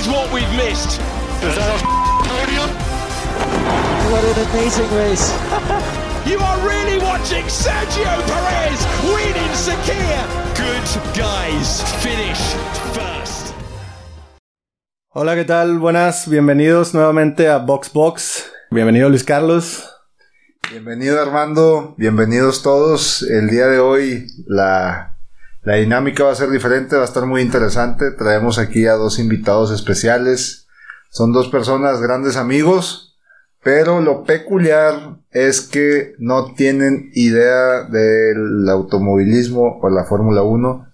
is what we've missed. Is that a podium? What an amazing race. You are really watching Sergio Perez winning Sakir. Good guys finish first. Hola, ¿qué tal? Buenas, bienvenidos nuevamente a Box Box. Bienvenido Luis Carlos. Bienvenido Armando, bienvenidos todos. El día de hoy la, la dinámica va a ser diferente, va a estar muy interesante. Traemos aquí a dos invitados especiales. Son dos personas grandes amigos, pero lo peculiar es que no tienen idea del automovilismo o la Fórmula 1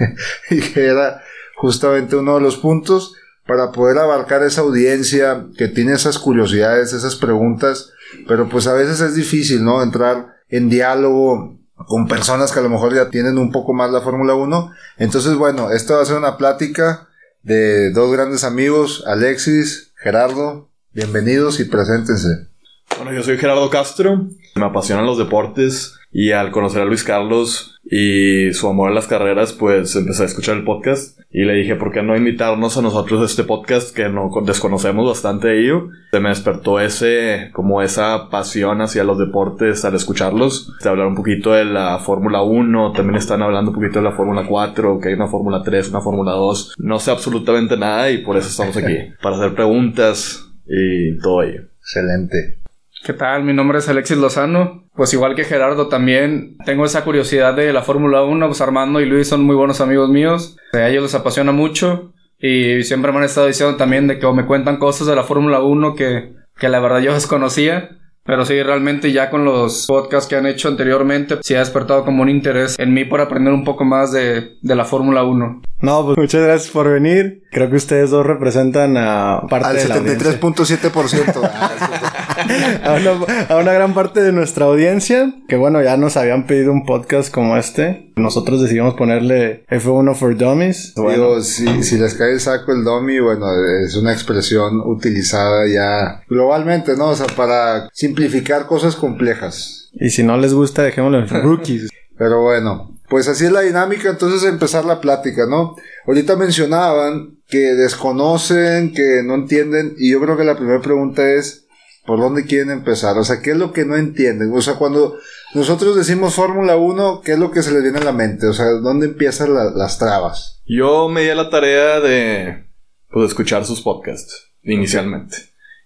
y que era justamente uno de los puntos para poder abarcar esa audiencia que tiene esas curiosidades, esas preguntas, pero pues a veces es difícil, ¿no? Entrar en diálogo con personas que a lo mejor ya tienen un poco más la Fórmula 1. Entonces, bueno, esta va a ser una plática de dos grandes amigos, Alexis, Gerardo, bienvenidos y preséntense. Bueno, yo soy Gerardo Castro, me apasionan los deportes y al conocer a Luis Carlos y su amor a las carreras, pues empecé a escuchar el podcast y le dije, ¿por qué no invitarnos a nosotros a este podcast que no desconocemos bastante de ello? Se me despertó ese, como esa pasión hacia los deportes al escucharlos. De hablar un poquito de la Fórmula 1, también están hablando un poquito de la Fórmula 4, que hay una Fórmula 3, una Fórmula 2. No sé absolutamente nada y por eso estamos aquí, para hacer preguntas y todo ello. Excelente. ¿Qué tal? Mi nombre es Alexis Lozano. Pues igual que Gerardo también tengo esa curiosidad de la Fórmula 1. Pues Armando y Luis son muy buenos amigos míos. A ellos les apasiona mucho. Y siempre me han estado diciendo también de que me cuentan cosas de la Fórmula 1 que, que la verdad yo desconocía. Pero sí, realmente ya con los podcasts que han hecho anteriormente, sí ha despertado como un interés en mí por aprender un poco más de, de la Fórmula 1. No, pues muchas gracias por venir. Creo que ustedes dos representan a parte Al de la audiencia. 73.7%. a, una, a una gran parte de nuestra audiencia. Que bueno, ya nos habían pedido un podcast como este. Nosotros decidimos ponerle F1 for Dummies. Bueno, Digo, si, si les cae el saco el dummy, bueno, es una expresión utilizada ya globalmente, ¿no? O sea, para simplificar cosas complejas. y si no les gusta, dejémoslo en rookies. Pero bueno, pues así es la dinámica, entonces empezar la plática, ¿no? Ahorita mencionaban que desconocen, que no entienden, y yo creo que la primera pregunta es, ¿por dónde quieren empezar? O sea, ¿qué es lo que no entienden? O sea, cuando nosotros decimos Fórmula 1, ¿qué es lo que se les viene a la mente? O sea, ¿dónde empiezan la- las trabas? Yo me di a la tarea de pues, escuchar sus podcasts inicialmente.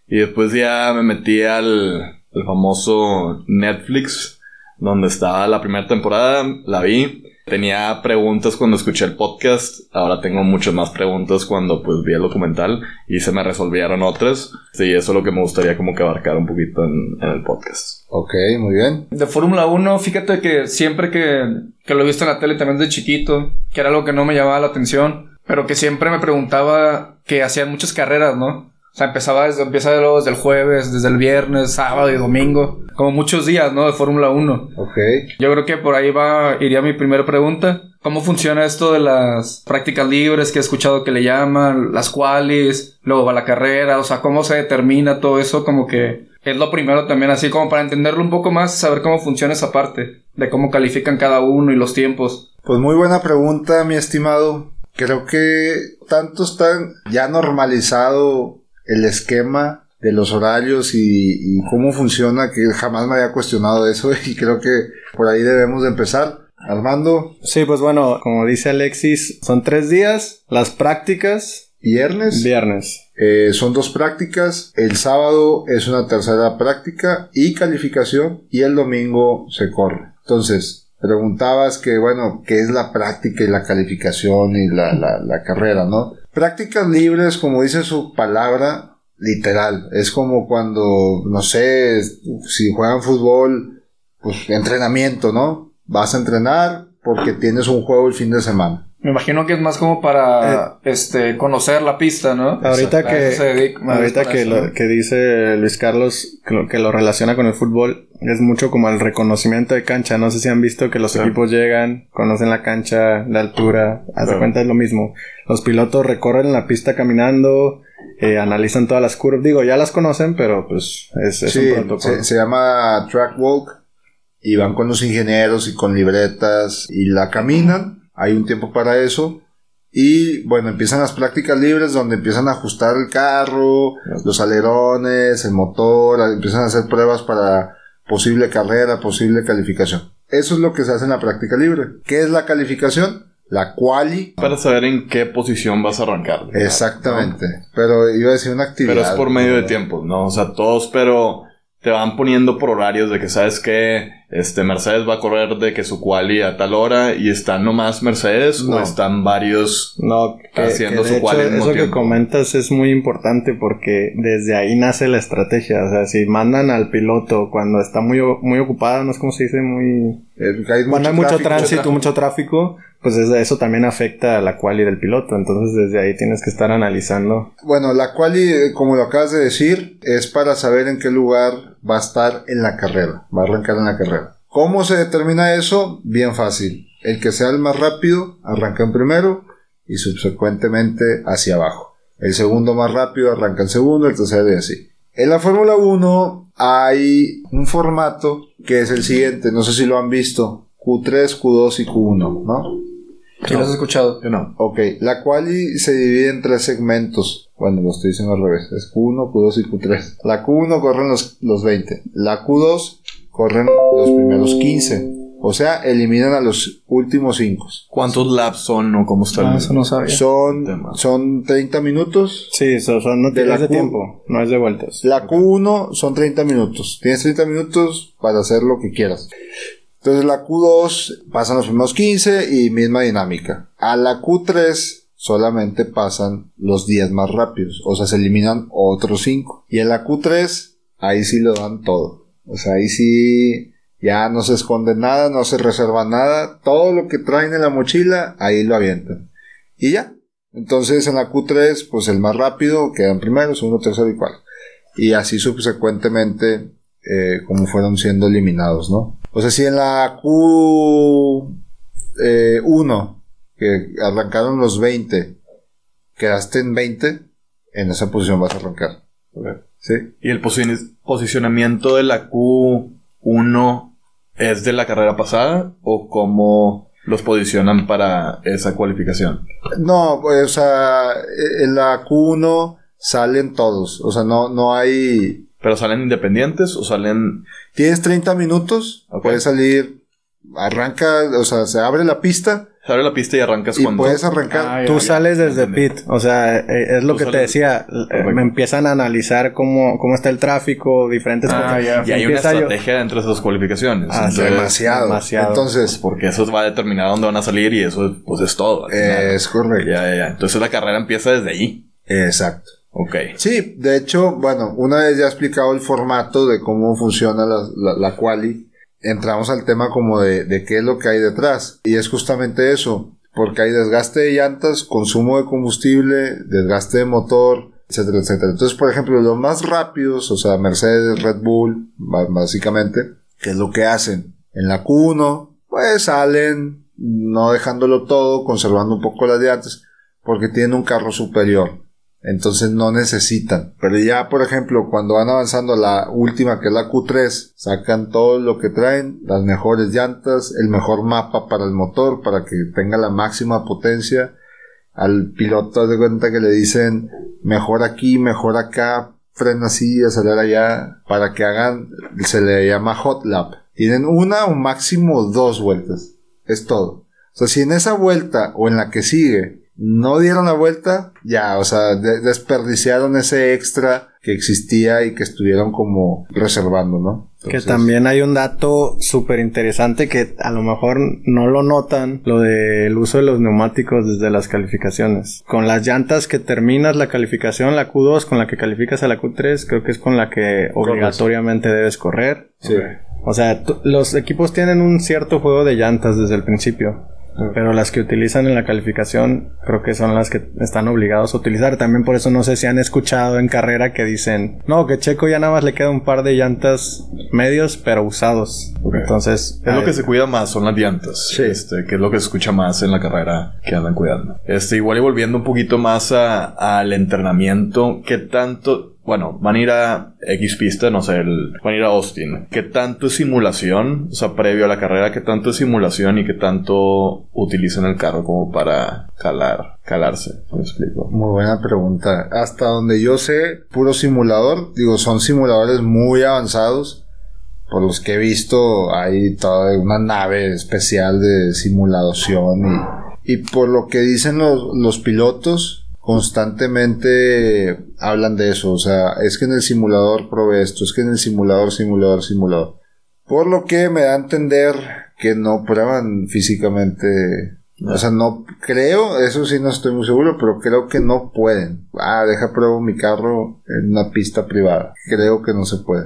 Y después ya me metí al, al famoso Netflix, donde estaba la primera temporada, la vi. Tenía preguntas cuando escuché el podcast, ahora tengo muchas más preguntas cuando pues vi el documental y se me resolvieron otras. Sí, eso es lo que me gustaría como que abarcar un poquito en, en el podcast. Ok, muy bien. De Fórmula 1, fíjate que siempre que, que lo he visto en la tele también desde chiquito, que era algo que no me llamaba la atención, pero que siempre me preguntaba que hacían muchas carreras, ¿no? O sea, empezaba desde, empieza luego desde el jueves, desde el viernes, sábado y domingo, como muchos días, ¿no? De Fórmula 1. Ok. Yo creo que por ahí va, iría mi primera pregunta. ¿Cómo funciona esto de las prácticas libres que he escuchado que le llaman, las cuales, luego va la carrera, o sea, cómo se determina todo eso, como que es lo primero también, así como para entenderlo un poco más, saber cómo funciona esa parte, de cómo califican cada uno y los tiempos. Pues muy buena pregunta, mi estimado. Creo que tanto está ya normalizado el esquema de los horarios y, y cómo funciona que jamás me había cuestionado eso y creo que por ahí debemos de empezar. Armando, Sí, pues bueno, como dice Alexis, son tres días. Las prácticas, viernes viernes. eh, son dos prácticas, el sábado es una tercera práctica y calificación y el domingo se corre. Entonces, preguntabas que, bueno, ¿qué es la práctica y la calificación y la, la, la carrera, no? Prácticas libres, como dice su palabra, literal. Es como cuando, no sé, si juegan fútbol, pues entrenamiento, ¿no? Vas a entrenar porque tienes un juego el fin de semana. Me imagino que es más como para, este, conocer la pista, ¿no? Ahorita A eso se que, dedica- ahorita que, eso, lo, ¿no? que dice Luis Carlos que lo, que lo relaciona con el fútbol, es mucho como el reconocimiento de cancha. No sé si han visto que los Claro. equipos llegan, conocen la cancha, la altura, haz de Claro. cuenta es lo mismo. Los pilotos recorren la pista caminando, eh, analizan todas las curvas. Digo, ya las conocen, pero pues es, es Sí, un protocolo. se, se llama track walk y van con los ingenieros y con libretas y la caminan. Hay un tiempo para eso Y bueno, empiezan las prácticas libres donde empiezan a ajustar el carro, los alerones, el motor, empiezan a hacer pruebas para posible carrera, posible calificación. Eso es lo que se hace en la práctica libre. ¿Qué es la calificación? La quali. Para saber en qué posición vas a arrancar. Exactamente. Pero iba a decir una actividad. Pero es por medio de tiempos, ¿no? O sea, todos, pero te van poniendo por horarios de que sabes que este Mercedes va a correr de que su quali a tal hora y están nomás Mercedes No. o están varios No, que, Haciendo que su de quali hecho, al mismo eso que comentas es muy importante porque desde ahí nace la estrategia. O sea, si mandan al piloto cuando está muy, o- muy ocupado, no es como se dice, muy... Eh, hay Cuando hay mucho tráfico. tránsito, mucho tráfico, pues es- eso también afecta a la quali del piloto. Entonces desde ahí tienes que estar analizando. Bueno, la quali, como lo acabas de decir, es para saber en qué lugar va a estar en la carrera, va a arrancar en la carrera. ¿Cómo se determina eso? Bien fácil. El que sea el más rápido arranca en primero y subsecuentemente hacia abajo. El segundo más rápido arranca en segundo, el tercero y así. En la Fórmula 1 hay un formato que es el siguiente, no sé si lo han visto, Q3, Q2 y Q1, ¿no? ¿Sí lo has escuchado? Yo no. Ok, la quali se divide en tres segmentos. Bueno, lo estoy diciendo al revés. Es Q1, Q2 y Q3. La Q1 corren los, los 20. La Q2 corren los primeros 15. O sea, eliminan a los últimos 5. ¿Cuántos laps son o cómo está el- Ah, eso no sabía. Son, Tema. son 30 minutos. Sí, eso son no De la de Q- tiempo, no es de vueltas. La Q1 son 30 minutos. Tienes 30 minutos para hacer lo que quieras. Entonces la Q2 pasan los primeros 15 y misma dinámica. A la Q3 solamente pasan los 10 más rápidos. O sea, se eliminan otros 5. Y en la Q3 ahí sí lo dan todo. O sea, ahí sí ya no se esconde nada, no se reserva nada. Todo lo que traen en la mochila, ahí lo avientan. Y ya. Entonces en la Q3, pues el más rápido quedan primero, segundo, tercero y cuarto. Y así subsecuentemente, eh, como fueron siendo eliminados, ¿no? O sea, si en la Q1, que arrancaron los 20, quedaste en 20, en esa posición vas a arrancar. ¿Sí? ¿Y el posi- posicionamiento de la Q1 es de la carrera pasada o cómo los posicionan para esa cualificación? No, pues, o sea, en la Q1 salen todos. O sea, no, no hay. ¿Pero salen independientes o salen...? Tienes 30 minutos, puedes salir, arranca, o sea, se abre la pista Se abre la pista y arrancas y cuando... puedes arrancar. Ah, ya, Tú ya. sales desde entendí. pit, o sea, eh, es lo Tú que te decía, eh, Correcto. me empiezan a analizar cómo, cómo está el tráfico, diferentes Ah, cosas. ya. Y hay una yo- estrategia dentro de esas cualificaciones. Ah, Entonces, demasiado. demasiado. Entonces, Porque eso va a determinar dónde van a salir y eso pues es todo. es correcto. Ya, ya, ya. Entonces la carrera empieza desde ahí. Exacto. Ok. Sí, de hecho, bueno, una vez ya he explicado el formato de cómo funciona la, la, la quali, entramos al tema como de, de qué es lo que hay detrás. Y es justamente eso, porque hay desgaste de llantas, consumo de combustible, desgaste de motor, etcétera, etcétera. Entonces, por ejemplo, los más rápidos, o sea, Mercedes, Red Bull, básicamente, ¿qué es lo que hacen? En la Q1, pues salen, no dejándolo todo, conservando un poco las llantas, porque tienen un carro superior. Entonces no necesitan. Pero ya, por ejemplo, cuando van avanzando a la última, que es la Q3, sacan todo lo que traen, las mejores llantas, el mejor mapa para el motor, para que tenga la máxima potencia. Al piloto de cuenta que le dicen mejor aquí, mejor acá, frena así, acelera allá, para que hagan, se le llama hot lap. Tienen una o máximo dos vueltas. Es todo. O sea, si en esa vuelta o en la que sigue no dieron la vuelta, ya, o sea, de- desperdiciaron ese extra que existía y que estuvieron como reservando, ¿no? Que también hay un dato súper interesante que a lo mejor no lo notan, lo del uso de los neumáticos desde las calificaciones. Con las llantas que terminas la calificación, la Q2, con la que calificas a la Q3, creo que es con la que obligatoriamente debes correr. Sí. O sea, los equipos tienen un cierto juego de llantas desde el principio. Pero las que utilizan en la calificación creo que son las que están obligados a utilizar. También por eso no sé si han escuchado en carrera que dicen, no, que Checo ya nada más le queda un par de llantas medios pero usados. Entonces, Es lo que se cuida más, son las llantas. Sí. Este, que es lo que se escucha más en la carrera que andan cuidando. Este, igual y volviendo un poquito más a- al entrenamiento, ¿qué tanto? Bueno, van a ir a X pista, no sé, el, van a ir a Austin. ¿Qué tanto es simulación? O sea, previo a la carrera, ¿qué tanto es simulación y qué tanto utilizan el carro como para calar, calarse? ¿Me explico? Muy buena pregunta. Hasta donde yo sé, puro simulador. Digo, son simuladores muy avanzados. Por los que he visto, hay toda una nave especial de simulación. Y, y por lo que dicen los, los pilotos, constantemente hablan de eso. O sea, es que en el simulador probé esto, es que en el simulador, simulador, simulador. Por lo que me da a entender que no prueban físicamente. O sea, no creo, eso sí no estoy muy seguro, pero creo que no pueden. Ah, deja pruebo mi carro en una pista privada. Creo que no se puede.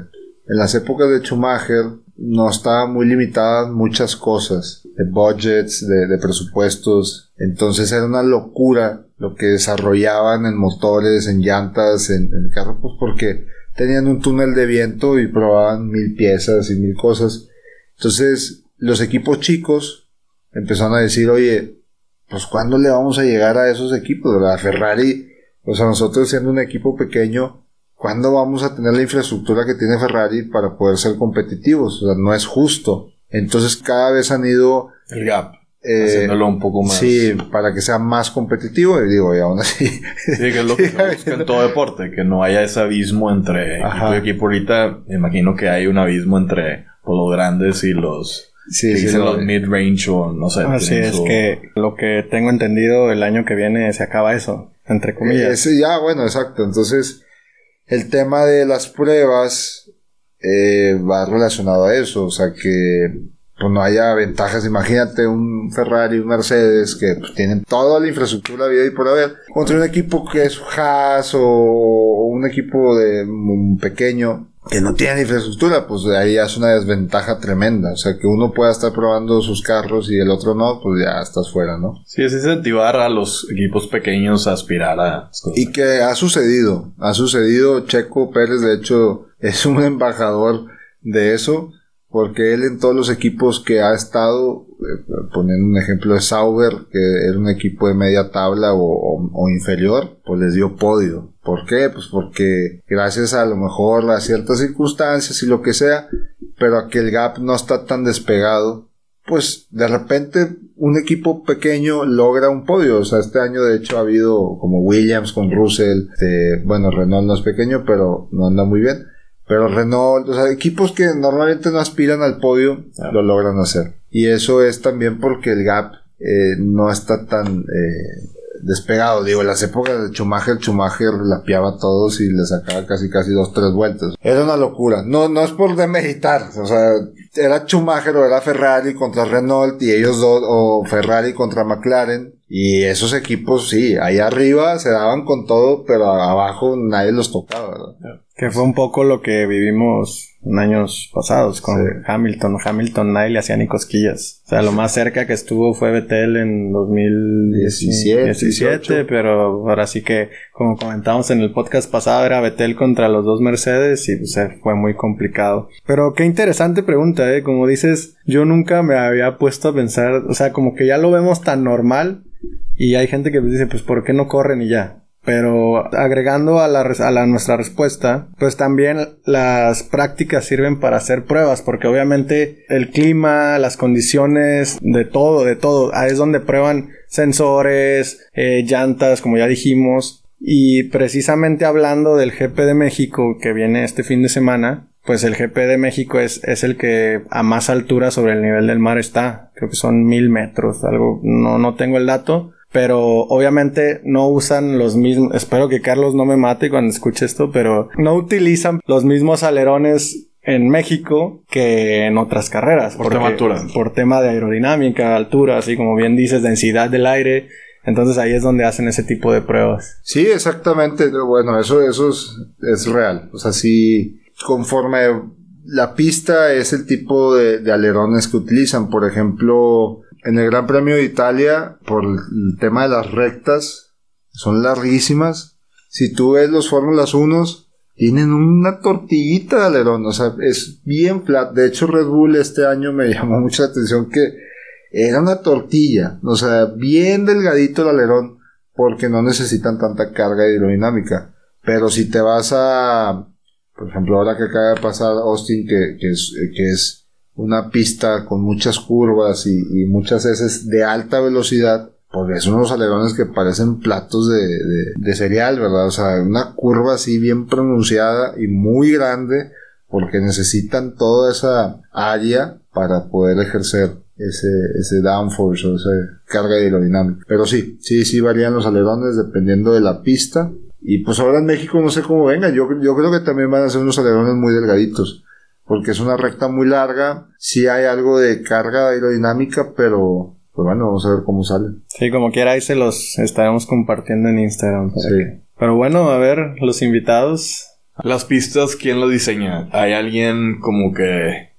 En las épocas de Schumacher no estaban muy limitadas muchas cosas, de budgets, de, de presupuestos. Entonces era una locura lo que desarrollaban en motores, en llantas, en, en carro, pues porque tenían un túnel de viento y probaban mil piezas y mil cosas. Entonces, los equipos chicos empezaron a decir, oye, pues ¿cuándo le vamos a llegar a esos equipos? La Ferrari, o sea, nosotros siendo un equipo pequeño, ¿cuándo vamos a tener la infraestructura que tiene Ferrari para poder ser competitivos? O sea, no es justo. Entonces cada vez han ido El gap. Eh, haciéndolo un poco más. Sí, para que sea más competitivo. Y digo, y aún así. Sí, que es lo que se busca en todo deporte, que no haya ese abismo entre Ajá. equipo y equipo. Ahorita me imagino que hay un abismo entre pues, los grandes y los Sí, sí, lo- los mid-range o no sé. Así es su- que lo que tengo entendido el año que viene se acaba eso, entre comillas. Ese ya, bueno, exacto. Entonces, el tema de las pruebas eh, va relacionado a eso. O sea, que pues, no haya ventajas. Imagínate un Ferrari, un Mercedes, que pues, tienen toda la infraestructura vida y por haber, contra un equipo que es Haas o, un equipo de un pequeño que no tiene infraestructura, pues ahí es una desventaja tremenda. O sea, que uno pueda estar probando sus carros y el otro no, pues ya estás fuera, ¿no? Sí, es incentivar a los equipos pequeños a aspirar a las cosas. Y que ha sucedido, ha sucedido. Checo Pérez, de hecho, es un embajador de eso, porque él en todos los equipos que ha estado, eh, poniendo un ejemplo de Sauber, que era un equipo de media tabla o, inferior, pues les dio podio. ¿Por qué? Pues porque gracias a lo mejor a ciertas circunstancias y lo que sea, pero a que el gap no está tan despegado, pues de repente un equipo pequeño logra un podio. O sea, este año de hecho ha habido como Williams con Russell, este, bueno, Renault no es pequeño, pero no anda muy bien. Pero Renault, o sea, equipos que normalmente no aspiran al podio, lo logran hacer. Y eso es también porque el gap eh, no está tan eh, despegado. Digo, en las épocas de Schumacher, Schumacher lapeaba a todos y le sacaba casi casi dos, tres vueltas. Era una locura. No, no es por demeritar. O sea, era Schumacher o era Ferrari contra Renault y ellos dos, o Ferrari contra McLaren. Y esos equipos, sí, ahí arriba se daban con todo, pero abajo nadie los tocaba. Que fue un poco lo que vivimos en años pasados con Sí. Hamilton. Hamilton nadie le hacía ni cosquillas. O sea, lo más cerca que estuvo fue Betel en 2017, 17, 18. pero ahora sí que, como comentamos en el podcast pasado, era Betel contra los dos Mercedes y pues, fue muy complicado. Pero qué interesante pregunta, ¿eh? Como dices, yo nunca me había puesto a pensar, o sea, como que ya lo vemos tan normal y hay gente que dice, pues, ¿por qué no corren y ya? Pero agregando a, la, a nuestra respuesta, pues también las prácticas sirven para hacer pruebas, porque obviamente el clima, las condiciones, de todo, de todo, ahí es donde prueban sensores, eh, llantas, como ya dijimos, y precisamente hablando del GP de México que viene este fin de semana, pues el GP de México es, es el que a más altura sobre el nivel del mar está. Creo que son mil metros, algo, no, no tengo el dato. Pero obviamente no usan los mismos, espero que Carlos no me mate cuando escuche esto, pero no utilizan los mismos alerones en México que en otras carreras. Por tema altura. Por tema de aerodinámica, altura, así como bien dices, densidad del aire. Entonces ahí es donde hacen ese tipo de pruebas. Sí, exactamente. Bueno, eso, eso es, es real. O sea, sí, conforme la pista es el tipo de, de alerones que utilizan. Por ejemplo, en el Gran Premio de Italia, por el tema de las rectas, son larguísimas. Si tú ves los Fórmulas 1, tienen una tortillita de alerón. O sea, es bien flat. De hecho, Red Bull este año me llamó mucha atención que era una tortilla. O sea, bien delgadito el alerón porque no necesitan tanta carga aerodinámica. Pero si te vas a, por ejemplo, ahora que acaba de pasar Austin, que es, que es una pista con muchas curvas y, muchas veces de alta velocidad, porque son unos alerones que parecen platos de, de, de, cereal, ¿verdad? O sea, una curva así bien pronunciada y muy grande, porque necesitan toda esa área para poder ejercer ese, ese downforce o esa carga aerodinámica. Pero sí, sí, sí varían los alerones dependiendo de la pista. Y pues ahora en México no sé cómo venga, yo, yo creo que también van a ser unos alerones muy delgaditos porque es una recta muy larga, sí hay algo de carga aerodinámica, pero pues bueno, vamos a ver cómo sale. Sí, como quiera ahí se los estaremos compartiendo en Instagram. Sí. Pero bueno, a ver, los invitados. Las pistas, ¿quién lo diseña? ¿Hay alguien como que,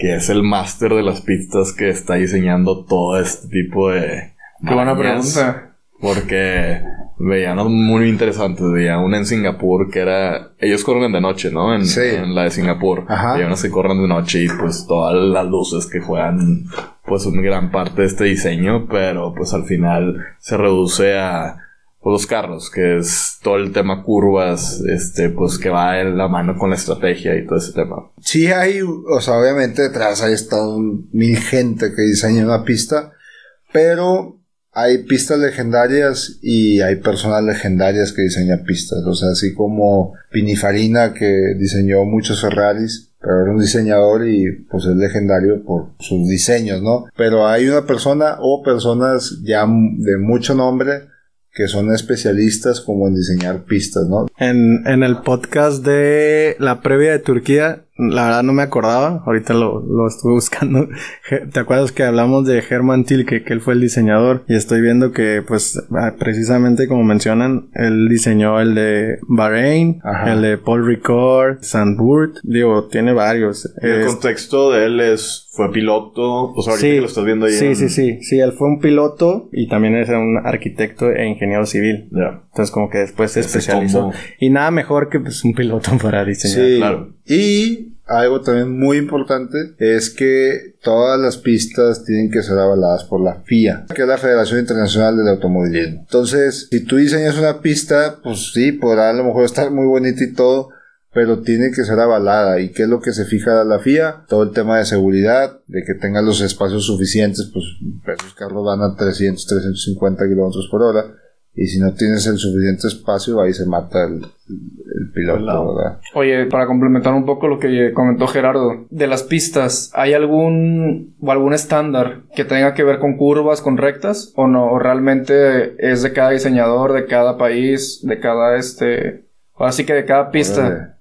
que es el máster de las pistas que está diseñando todo este tipo de... Qué buena pregunta. Porque veían muy interesantes. Veía una en Singapur que era. Ellos corren de noche, ¿no? En, en la de Singapur. Ajá. Veía unas que corren de noche y pues todas las luces que juegan, pues una gran parte de este diseño, pero pues al final se reduce a pues, los carros, que es todo el tema curvas, este, pues que va en la mano con la estrategia y todo ese tema. Sí hay, o sea, obviamente detrás hay estado mil gente que diseña una pista, pero hay pistas legendarias y hay personas legendarias que diseñan pistas. O sea, así como Pinifarina que diseñó muchos Ferraris, pero era un diseñador y pues es legendario por sus diseños, ¿no? Pero hay una persona o personas ya de mucho nombre que son especialistas como en diseñar pistas, ¿no? En, en el podcast de la previa de Turquía la verdad no me acordaba, ahorita lo, lo estuve buscando. ¿Te acuerdas que hablamos de Herman Tilke, que él fue el diseñador? Y estoy viendo que, pues, ah, precisamente como mencionan, él diseñó el de Bahrein, el de Paul Ricard, Sandburg, digo, tiene varios. El contexto de él es, fue piloto, pues ahorita que lo estás viendo ahí. Sí, sí, sí, sí, él fue un piloto y también es un arquitecto e ingeniero civil. Entonces como que después se especializó. Y nada mejor que pues un piloto para diseñar. Sí, claro. Y algo también muy importante es que todas las pistas tienen que ser avaladas por la FIA, que es la Federación Internacional del Automovilismo. Entonces, si tú diseñas una pista, pues sí, podrá a lo mejor estar muy bonita y todo, pero tiene que ser avalada. ¿Y qué es lo que se fija la FIA? Todo el tema de seguridad, de que tenga los espacios suficientes, pues esos carros van a 300, 350 kilómetros por hora y si no tienes el suficiente espacio, ahí se mata el, piloto, ¿verdad? Oye, para complementar un poco lo que comentó Gerardo, de las pistas, ¿hay algún o algún estándar que tenga que ver con curvas, con rectas? ¿O no? ¿O realmente es de cada diseñador, de cada país, de cada este. Así que de cada pista.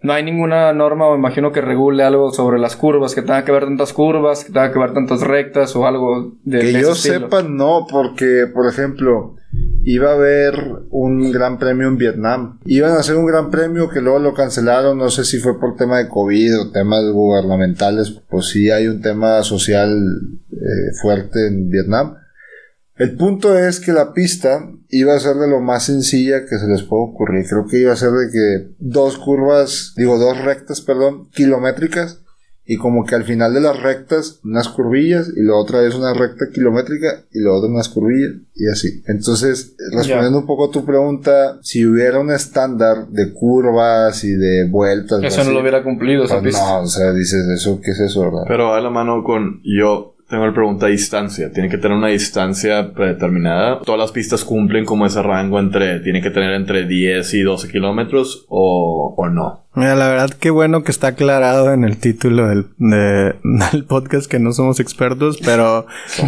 No hay ninguna norma o imagino que regule algo sobre las curvas, que tenga que ver tantas curvas, que tenga que ver tantas rectas o algo de Que yo sepa, no, porque, por ejemplo, iba a haber un gran premio en Vietnam. Iban a hacer un gran premio que luego lo cancelaron, no sé si fue por tema de COVID o temas gubernamentales, pues sí hay un tema social eh, fuerte en Vietnam. El punto es que la pista iba a ser de lo más sencilla que se les puede ocurrir. Creo que iba a ser de que dos curvas, digo dos rectas, perdón, kilométricas y como que al final de las rectas unas curvillas y la otra es una recta kilométrica y la otra unas curvillas y así. Entonces, respondiendo un poco a tu pregunta, si hubiera un estándar de curvas y de vueltas... Eso no lo hubiera cumplido, pues No, o sea, dices, ¿eso qué es eso, verdad? Pero a la mano con yo tengo la pregunta de distancia. Tiene que tener una distancia predeterminada. Todas las pistas cumplen como ese rango entre... Tiene que tener entre 10 y 12 kilómetros o, o no. Mira, la verdad que bueno que está aclarado en el título del, del podcast que no somos expertos, pero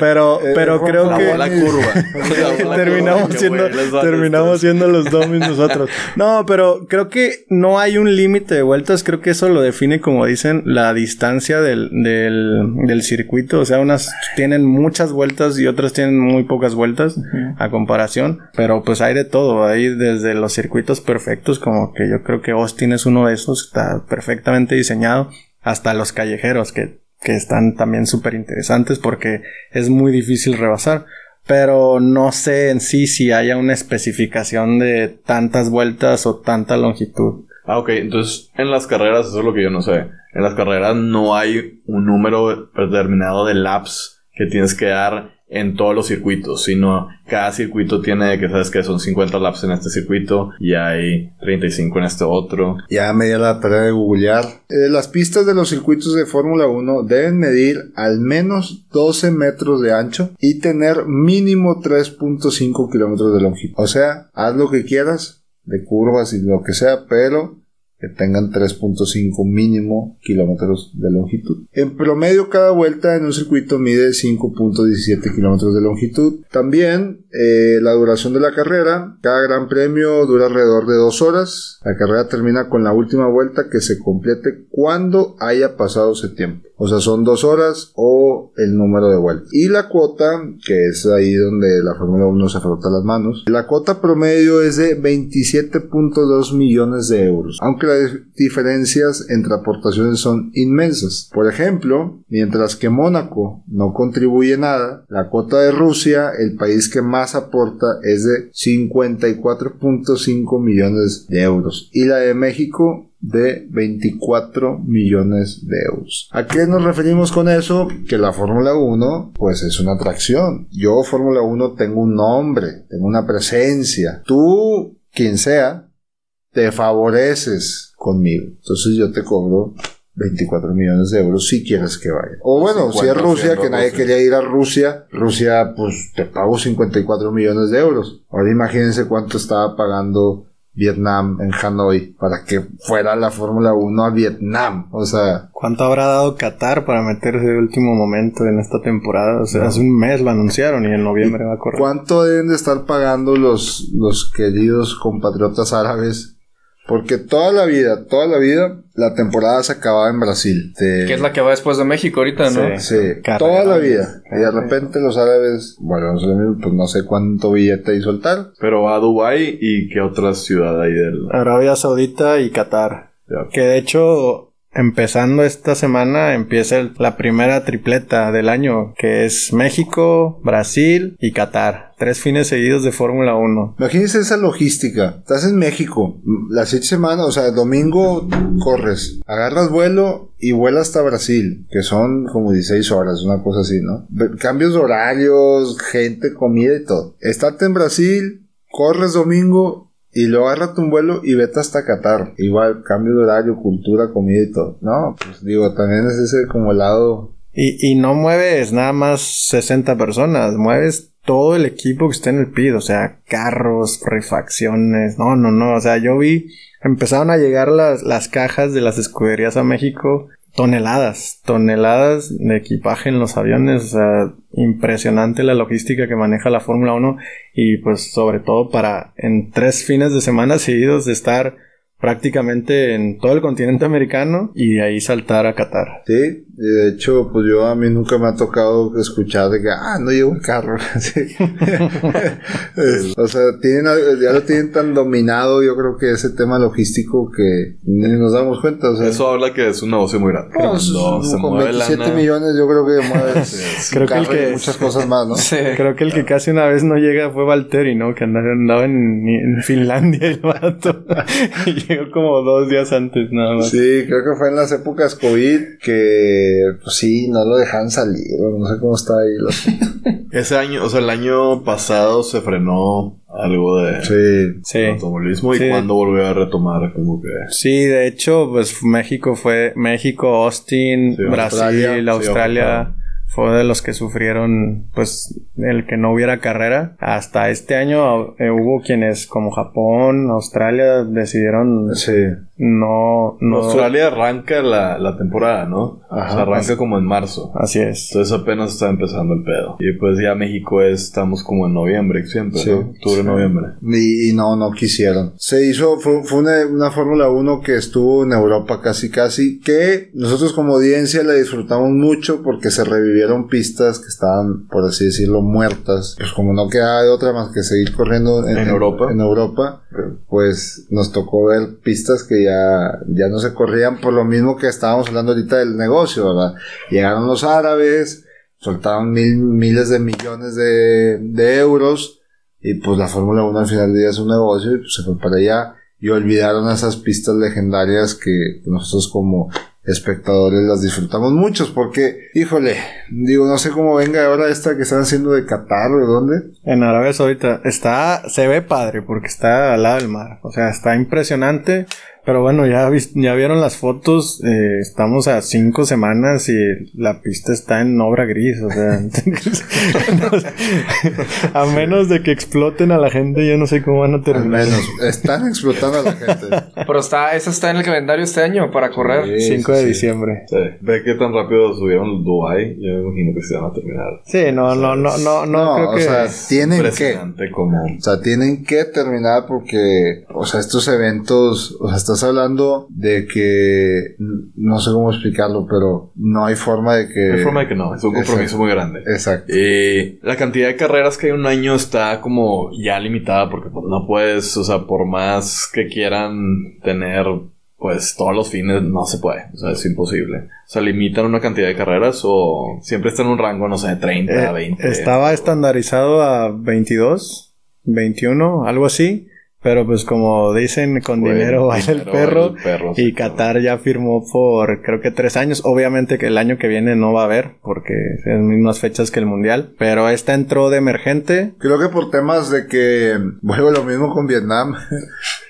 pero, pero, eh, creo que la curva. terminamos siendo terminamos siendo los domis nosotros. No, pero creo que no hay un límite de vueltas, creo que eso lo define como dicen la distancia del, del, del circuito, o sea, unas tienen muchas vueltas y otras tienen muy pocas vueltas a comparación, pero pues hay de todo, hay desde los circuitos perfectos, como que yo creo que Austin es uno de esos, está perfectamente diseñado, hasta los callejeros que, que están también súper interesantes porque es muy difícil rebasar. Pero no sé en sí si haya una especificación de tantas vueltas o tanta longitud. Ah, ok. Entonces, en las carreras, eso es lo que yo no sé. En las carreras no hay un número determinado de laps que tienes que dar en todos los circuitos, sino cada circuito tiene que sabes que son 50 laps en este circuito y hay 35 en este otro. Ya me dio la tarea de googlear. Eh, las pistas de los circuitos de Fórmula 1 deben medir al menos 12 metros de ancho y tener mínimo 3.5 kilómetros de longitud. O sea, haz lo que quieras de curvas y lo que sea, pero que tengan 3.5 mínimo kilómetros de longitud. En promedio cada vuelta en un circuito mide 5.17 kilómetros de longitud. También eh, la duración de la carrera, cada gran premio dura alrededor de dos horas. La carrera termina con la última vuelta que se complete cuando haya pasado ese tiempo. O sea, son dos horas o el número de vueltas. Y la cuota, que es ahí donde la Fórmula 1 se frota las manos, la cuota promedio es de 27.2 millones de euros. Aunque las diferencias entre aportaciones son inmensas. Por ejemplo, mientras que Mónaco no contribuye nada, la cuota de Rusia, el país que más aporta, es de 54.5 millones de euros. Y la de México de 24 millones de euros. ¿A qué nos referimos con eso? Que la Fórmula 1 pues es una atracción. Yo Fórmula 1 tengo un nombre, tengo una presencia. Tú, quien sea, te favoreces conmigo. Entonces yo te cobro 24 millones de euros si quieres que vaya. O bueno, si es Rusia, que nadie quería ir a Rusia, Rusia pues te pago 54 millones de euros. Ahora imagínense cuánto estaba pagando Vietnam en Hanoi para que fuera la Fórmula 1 a Vietnam. O sea, ¿Cuánto habrá dado Qatar para meterse de último momento en esta temporada? O sea, hace un mes lo anunciaron y en noviembre va a correr. ¿cuánto deben de estar pagando los, los queridos compatriotas árabes? Porque toda la vida, toda la vida, la temporada se acababa en Brasil. De- Que es la que va después de México ahorita, ¿no? Sí, Carrera. toda la vida. Y de repente los árabes, bueno, no sé, pues no sé cuánto billete hay soltar. Pero va a Dubai y qué otra ciudad hay del... Arabia Saudita y Qatar. Que de hecho, empezando esta semana, empieza la primera tripleta del año, que es México, Brasil y Qatar. Tres fines seguidos de Fórmula 1. Imagínense esa logística. Estás en México, m- las seis semanas, o sea, domingo corres, agarras vuelo y vuelas hasta Brasil, que son como 16 horas, una cosa así, ¿no? Cambios de horarios, gente, comida y todo. Estate en Brasil, corres domingo y luego agárrate un vuelo y vete hasta Qatar. Igual, cambio de horario, cultura, comida y todo. No, pues digo, también es ese como lado Y, y no mueves nada más 60 personas, mueves todo el equipo que está en el PID, o sea, carros, refacciones, no, no, no, o sea, yo vi, empezaron a llegar las, las cajas de las escuderías a México, toneladas, toneladas de equipaje en los aviones, o sea, impresionante la logística que maneja la Fórmula 1 y pues sobre todo para en tres fines de semana seguidos de estar prácticamente en todo el continente americano y de ahí saltar a Qatar. Sí, y de hecho, pues yo a mí nunca me ha tocado escuchar de que, ah, no llevo el carro. O sea, tienen, ya lo tienen tan dominado, yo creo que ese tema logístico que ni nos damos cuenta. O sea, Eso habla que es un negocio muy grande. no, es- Cuando se con mueve 27 lana- millones yo creo que mueves Creo un que el y que- muchas cosas más, ¿no? Sí. Creo que el que casi una vez no llega fue Valtteri, ¿no? Que andaba, andaba en, en Finlandia el vato. y llegó como dos días antes nada más. Sí, creo que fue en las épocas COVID que, pues sí, no lo dejaban salir, no sé cómo está ahí. la- Ese año, o sea, el año pasado se frenó algo de Sí, Sí. automovilismo y Sí. cuando volvió a retomar como que... Sí, de hecho, pues México fue México, Austin, Sí, Brasil, Australia. Australia, Sí, fue de los que sufrieron, pues, el que no hubiera carrera. Hasta este año eh, hubo quienes, como Japón, Australia, decidieron sí. No, no. Australia arranca la, la temporada, ¿no? Ajá. o sea, arranca como en marzo. Así es. Entonces apenas está empezando el pedo. Y pues ya México es, estamos como en noviembre siempre, Sí. ¿no? Octubre, Sí. noviembre. Y, y no, no quisieron. Se hizo, fue, fue una, una Fórmula 1 que estuvo en Europa casi casi, que nosotros como audiencia la disfrutamos mucho porque se revivieron pistas que estaban, por así decirlo, muertas. Pues como no quedaba de otra más que seguir corriendo en, En Europa. En Europa, pues nos tocó ver pistas que ya, ya no se corrían por lo mismo que estábamos hablando ahorita del negocio, ¿verdad? Llegaron los árabes, soltaron mil, miles de millones de, de euros y pues la Fórmula 1 al final del día es un negocio y pues se fue para allá y olvidaron esas pistas legendarias que nosotros como espectadores las disfrutamos muchos porque, híjole, digo, no sé cómo venga ahora esta que están haciendo de Qatar o de dónde. En Arabia Saudita está, se ve padre porque está al lado del mar. O sea, está impresionante. Pero bueno, ya, ya vieron las fotos. eh, estamos a cinco semanas y la pista está en obra gris. O sea, a menos de que exploten a la gente, yo no sé cómo van a Al terminar. menos, están explotando a la gente. Pero está, esa está en el calendario este año para correr. Sí, 5 sí, de sí. diciembre. Sí. Ve qué tan rápido subieron Dubai. Yo me imagino que se van a terminar. Sí, no, no, no, no, no, No, creo o que. sea, tienen que. Impresionante como... O sea, tienen que terminar porque, o sea, estos eventos, o sea, estás hablando de que, no sé cómo explicarlo, pero no hay forma de que... No hay forma de que no, es un compromiso Exacto. muy grande. Exacto. Y la cantidad de carreras que hay un año está como ya limitada porque pues, no puedes, o sea, por más que quieran tener pues todos los fines, no se puede, o sea, es imposible. O sea, limitan una cantidad de carreras o siempre está en un rango, no sé, de 30, Eh, 20. Estaba estandarizado a 22, 21, algo así. Pero pues como dicen, con dinero baila el perro. baila el perro, y sí, Qatar ya firmó por creo que tres años. Obviamente que el año que viene no va a haber porque es las mismas fechas que el mundial. Pero esta entró de emergente. Creo que por temas de que, vuelvo lo mismo con Vietnam.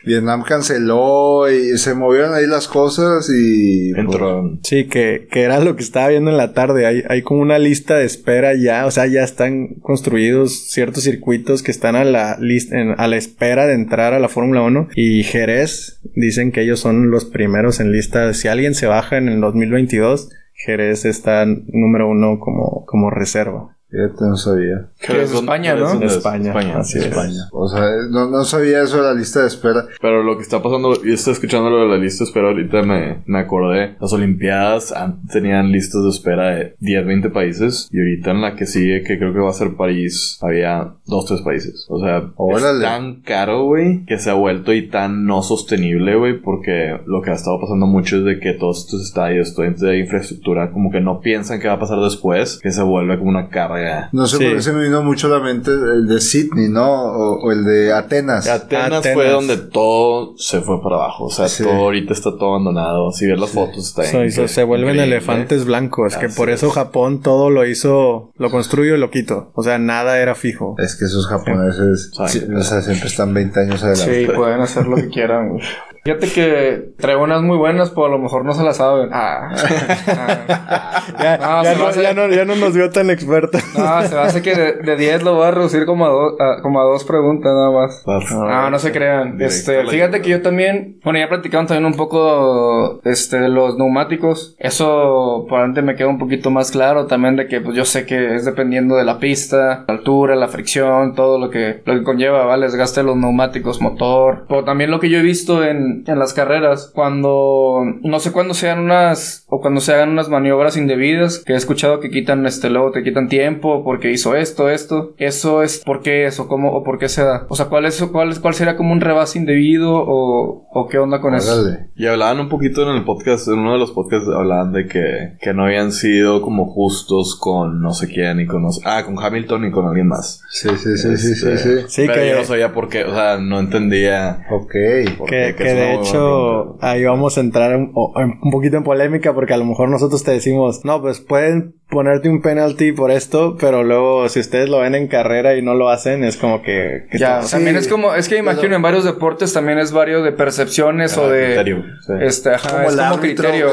Vietnam canceló y se movieron ahí las cosas y... pues, Entró. Sí, que, que era lo que estaba viendo en la tarde. Hay, hay como una lista de espera ya. O sea, ya están construidos ciertos circuitos que están a la lista, en- a la espera de entrar a la Fórmula 1. Y Jerez dicen que ellos son los primeros en lista. Si alguien se baja en el 2022, Jerez está número uno como, como reserva. Fíjate, no sabía. Que es de España, ¿no? ¿Dónde es? España, España. así es. España. O sea, no, no sabía eso de la lista de espera. Pero lo que está pasando, yo estoy escuchando lo de la lista de espera, ahorita me, me acordé. Las Olimpiadas antes tenían listas de espera de 10, 20 países. Y ahorita en la que sigue, que creo que va a ser París, había 2, 3 países. O sea, Órale. es tan caro, güey, que se ha vuelto y tan no sostenible, güey, porque lo que ha estado pasando mucho es de que todos estos estadios, toda esta infraestructura, como que no piensan qué va a pasar después, que se vuelve como una carga. No sé Sí. por qué se me vino mucho a la mente el de Sydney, ¿no? O, o el de Atenas. Atenas, Atenas. fue donde todo se fue para abajo. O sea, Sí. todo ahorita está todo abandonado. Si ves las fotos, está so- se vuelven increíble. elefantes blancos, que Así por eso es. Japón todo lo hizo, lo construyo y lo quito. O sea, nada era fijo. Es que esos japoneses, Sí. sí, o sea, siempre están 20 años adelante. Sí, pueden hacer lo que quieran. Fíjate que traigo unas muy buenas, pero a lo mejor no se las saben. Ah. Ah. Ya, No, ya no, me hace- ya no- ya no nos vio tan expertos. No, se me hace que de, de 10 lo voy a reducir como a, do- a- como a dos preguntas nada más. No, no se crean. Este, fíjate que yo también, bueno, ya platicaron también un poco este, de los neumáticos. Eso por antes me queda un poquito más claro también de que pues yo sé que es dependiendo de la pista, la altura, la fricción, todo lo que, lo que conlleva, ¿vale? El desgaste de los neumáticos, motor. Pero también lo que yo he visto en, en las carreras, cuando, no sé cuándo sean unas, o cuando se hagan unas maniobras indebidas, que he escuchado que quitan este, luego te quitan tiempo porque hizo esto, esto. Eso es, ¿por qué eso? ¿Cómo, o por qué se da? O sea, ¿cuál es, cuál es, cuál sería como un rebase indebido o, o qué onda con eso? Y hablaban un poquito en el podcast, en uno de los podcasts hablaban de que, que no habían sido como justos con no sé quién y con no sé- ah, con Hamilton y con alguien más. Sí, sí, sí, sí, sí, Este, sí. Sí, pero que- yo no sabía por qué, o sea, no entendía Ok. por Que, qué, que de hecho ahí vamos a entrar un poquito en polémica porque a lo mejor nosotros te decimos, no, pues pueden ponerte un penalty por esto, pero luego si ustedes lo ven en carrera y no lo hacen, es como que... que Ya, Sí, también es como, es que imagino en varios deportes también es varios de percepciones Ah, o de... criterio, sí. Este, ajá, Como es el como árbitro, criterio.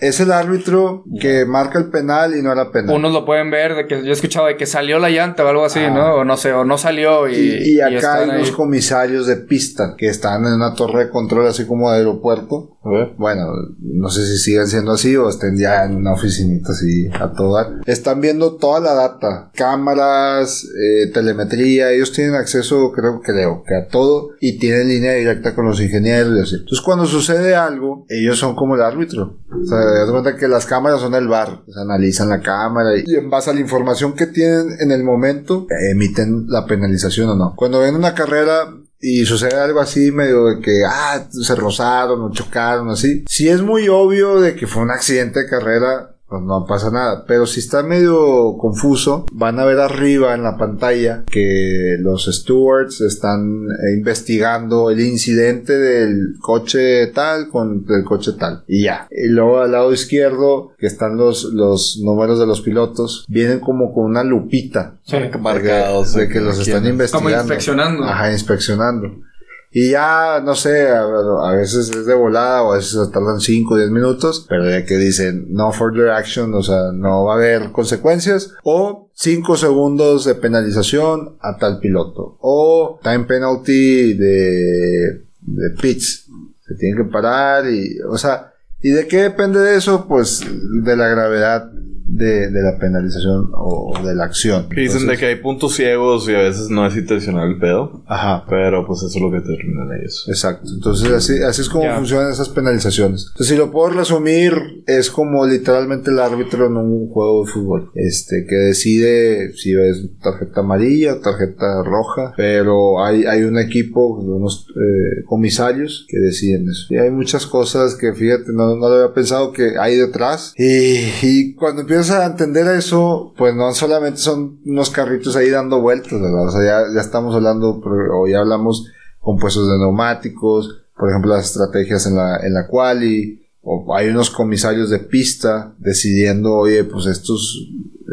Es el árbitro que marca el penal y no era penal. Unos lo pueden ver de que yo he escuchado de que salió la llanta o algo así, ¿no? O no sé, o no salió y, Y, y acá hay los comisarios de pista que están en una torre de control así como de aeropuerto. Bueno, no sé si siguen siendo así o estén ya en una oficinita así a todo dar. Están viendo toda la data, cámaras, eh, telemetría, ellos tienen acceso, creo, creo, que a todo y tienen línea directa con los ingenieros y así. Entonces cuando sucede algo, ellos son como el árbitro. O sea, haz de cuenta que las cámaras son el bar, sea, analizan la cámara y, y en base a la información que tienen en el momento, emiten la penalización o no. Cuando ven una carrera y sucede algo así medio de que ah se rozaron o chocaron así si es muy obvio de que fue un accidente de carrera pues no pasa nada. Pero si está medio confuso, van a ver arriba en la pantalla que los stewards están eh, investigando el incidente del coche tal con el coche tal. Y ya. Y luego al lado izquierdo, que están los, los números de los pilotos, vienen como con una lupita. Marcados. De que los están investigando. Como inspeccionando. Ajá, inspeccionando. Y ya, no sé, a, veces es de volada o a veces tardan 5 o 10 minutos, pero ya que dicen no further action, o sea, no va a haber consecuencias, o 5 segundos de penalización a tal piloto, o time penalty de, de pits, se tiene que parar y, o sea, ¿y de qué depende de eso? Pues de la gravedad de, de la penalización o de la acción. Que dicen de Entonces, que hay puntos ciegos y a veces no es intencional el pedo. Aja. Pero pues eso es lo que terminan ellos. Exacto. Entonces así, así es como Ya. funcionan esas penalizaciones. Entonces si lo puedo resumir, es como literalmente el árbitro en un juego de fútbol. Este, que decide si es tarjeta amarilla o tarjeta roja. Pero hay, hay un equipo, unos eh, comisarios que deciden eso. Y hay muchas cosas que fíjate, no, no lo había pensado que hay detrás. Y, y cuando empiezas a entender eso, pues no solamente son unos carritos ahí dando vueltas, ¿verdad? O sea, ya, ya estamos hablando, o ya hablamos compuestos de neumáticos, por ejemplo, las estrategias en la, en la quali, o hay unos comisarios de pista decidiendo, oye, pues estos,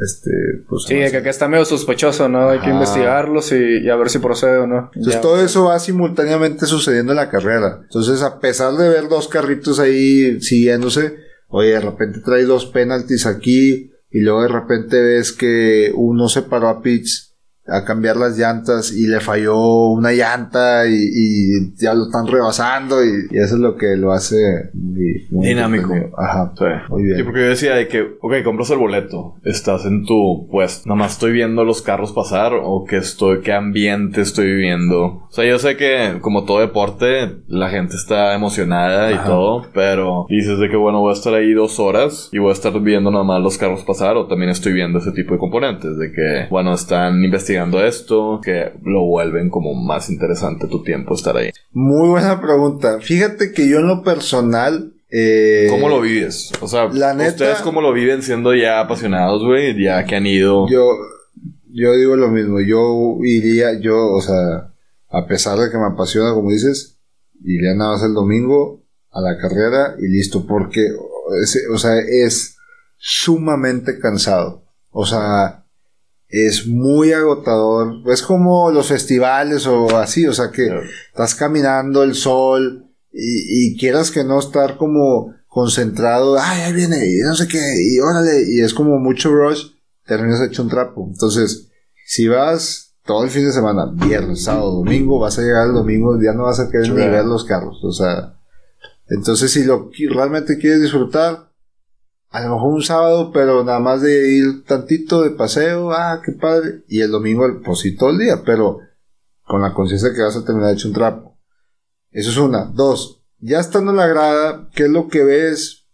este, pues... Sí, que acá está medio sospechoso, ¿no? Hay que investigarlos y, y a ver si procede o no. Entonces Ya. todo eso va simultáneamente sucediendo en la carrera. Entonces, a pesar de ver dos carritos ahí siguiéndose, oye, de repente trae dos penalties aquí y luego de repente ves que uno se paró a pitch a cambiar las llantas y le falló una llanta y, y ya lo están rebasando y, y eso es lo que lo hace muy, muy Dinámico. Ajá. Sí. Muy bien. Sí, porque yo decía de que, ok, compras el boleto, estás en tu puesto, nada más estoy viendo los carros pasar o que estoy, qué ambiente estoy viviendo. O sea, yo sé que como todo deporte, la gente está emocionada y Ajá. todo, pero dices de que bueno, voy a estar ahí dos horas y voy a estar viendo nada más los carros pasar o también estoy viendo ese tipo de componentes, de que, bueno, están investigando esto, que lo vuelven como más interesante tu tiempo estar ahí. Muy buena pregunta. Fíjate que yo en lo personal... eh, ¿Cómo lo vives? O sea, la neta- ¿ustedes cómo lo viven siendo ya apasionados, güey? Ya que han ido... Yo, yo digo lo mismo, yo iría, yo, o sea, a pesar de que me apasiona, como dices, iría nada más el domingo a la carrera y listo, porque, es- o sea, es sumamente cansado. O sea, es muy agotador. Es como los festivales o así, o sea, que Claro. estás caminando el sol y, y quieras que no estar como concentrado, ay, ahí viene, y no sé qué, y órale, y es como mucho rush, terminas hecho un trapo. Entonces, si vas todo el fin de semana, viernes, sábado, domingo, vas a llegar el domingo, ya no vas a querer ni ver los carros, o sea, entonces si lo realmente quieres disfrutar, a lo mejor un sábado, pero nada más de ir tantito de paseo, ah, qué padre, y el domingo, pues sí, todo el día, pero con la conciencia que vas a terminar hecho un trapo. Eso es una. Dos, ya estando en la grada, ¿qué es lo que ves?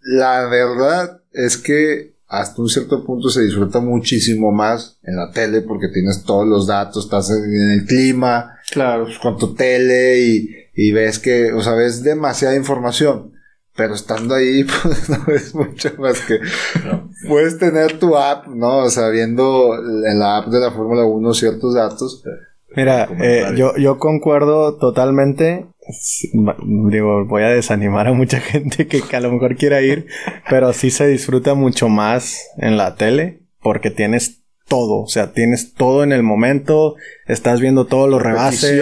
La verdad es que hasta un cierto punto se disfruta muchísimo más en la tele porque tienes todos los datos, estás en el clima, Claro. pues, con tu tele y, y ves que, o sea, ves demasiada información. Pero estando ahí, pues no ves mucho más que puedes tener tu app, ¿no? O sea, viendo en la app de la Fórmula 1 ciertos datos. Mira, eh, yo, yo concuerdo totalmente. Digo, voy a desanimar a mucha gente que, que a lo mejor quiera ir, pero sí se disfruta mucho más en la tele porque tienes todo, o sea, tienes todo en el momento, estás viendo todos los rebases.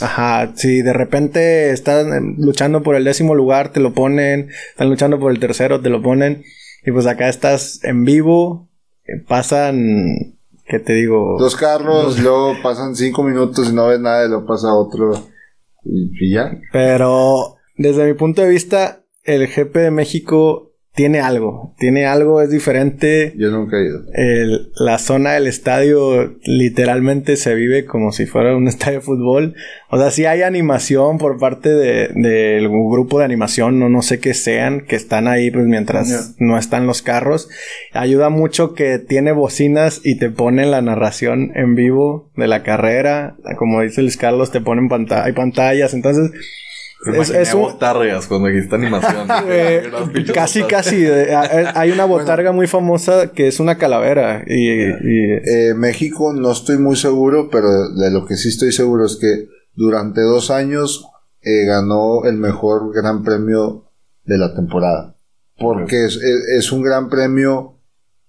Ajá, si de repente están eh, luchando por el décimo lugar, te lo ponen, están luchando por el tercero, te lo ponen, y pues acá estás en vivo, eh, pasan, ¿qué te digo? Dos carros, luego pasan cinco minutos y no ves nada y luego pasa otro y, y ya. Pero desde mi punto de vista, el GP de México tiene algo. Tiene algo, es diferente. Yo nunca he ido. El- la zona del estadio literalmente se vive como si fuera un estadio de fútbol. O sea, sí hay animación por parte de- del grupo de animación, no, no sé qué sean, que están ahí pues mientras no están los carros. Ayuda mucho que tiene bocinas y te ponen la narración en vivo de la carrera. Como dice Luis Carlos, te ponen pantalla, hay pantallas. Entonces, Es- es un- botargas cuando dijiste animación. Eh, Unas pinches casi, casi. eh, eh, Hay una botarga muy famosa que es una calavera. Y, y- Eh, México no estoy muy seguro, pero de lo que sí estoy seguro es que durante dos años eh, ganó el mejor gran premio de la temporada. Porque es, es- es un gran premio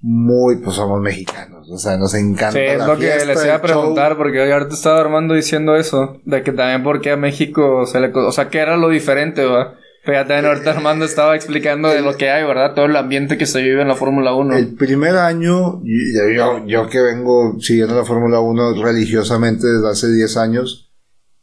muy, pues somos mexicanos, o sea, nos encanta. Sí, es la lo que fiesta, les iba a el show. preguntar, porque hoy ahorita estaba Armando diciendo eso, de que también porque a México se le... O sea, que era lo diferente, ¿va? Pero ya también ahorita Armando estaba explicando de lo que hay, ¿verdad? Todo el ambiente que se vive en la Fórmula 1. El primer año, yo, yo, yo que vengo siguiendo la Fórmula 1 religiosamente desde hace 10 años,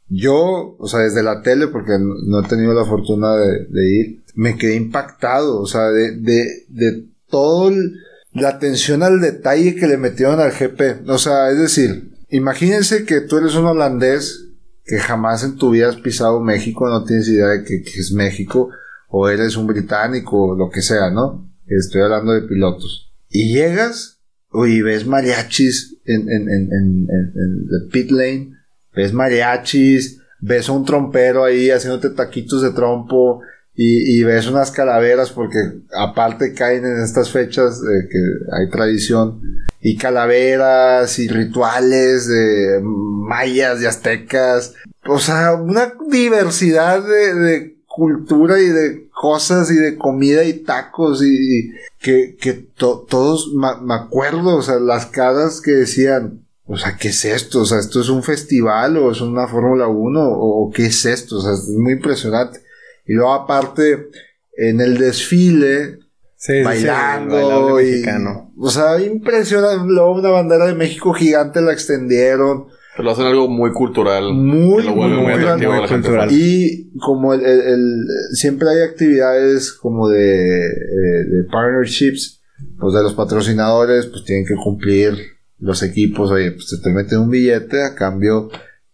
yo, o sea, desde la tele, porque no, no he tenido la fortuna de, de ir, me quedé impactado, o sea, de, de, de todo el- la atención al detalle que le metieron al GP. O sea, es decir, imagínense que tú eres un holandés que jamás en tu vida has pisado México, no tienes idea de que, es México, o eres un británico, o lo que sea, ¿no? Estoy hablando de pilotos. Y llegas, y ves mariachis en el pit lane, ves mariachis, ves a un trompero ahí haciéndote taquitos de trompo, y, ves unas calaveras, porque aparte caen en estas fechas eh, que hay tradición, y calaveras y rituales de mayas y aztecas, o sea, una diversidad de, de cultura y de cosas y de comida y tacos y, que, que to- todos, me acuerdo, o sea, las caras que decían, o sea, ¿qué es esto? O sea, ¿esto es un festival o es una Fórmula 1 o, o qué es esto? O sea, es muy impresionante. Y luego aparte, en el desfile, sí, sí, sí, bailando bailable y, mexicano. o sea, impresionante. Luego una bandera de México gigante la extendieron. Pero lo hacen algo muy cultural. Muy, que lo vuelve muy muy, cultural. Y como el, el- el- siempre hay actividades como de, eh, de partnerships, pues de los patrocinadores, pues tienen que cumplir los equipos, oye, pues te, te meten un billete, a cambio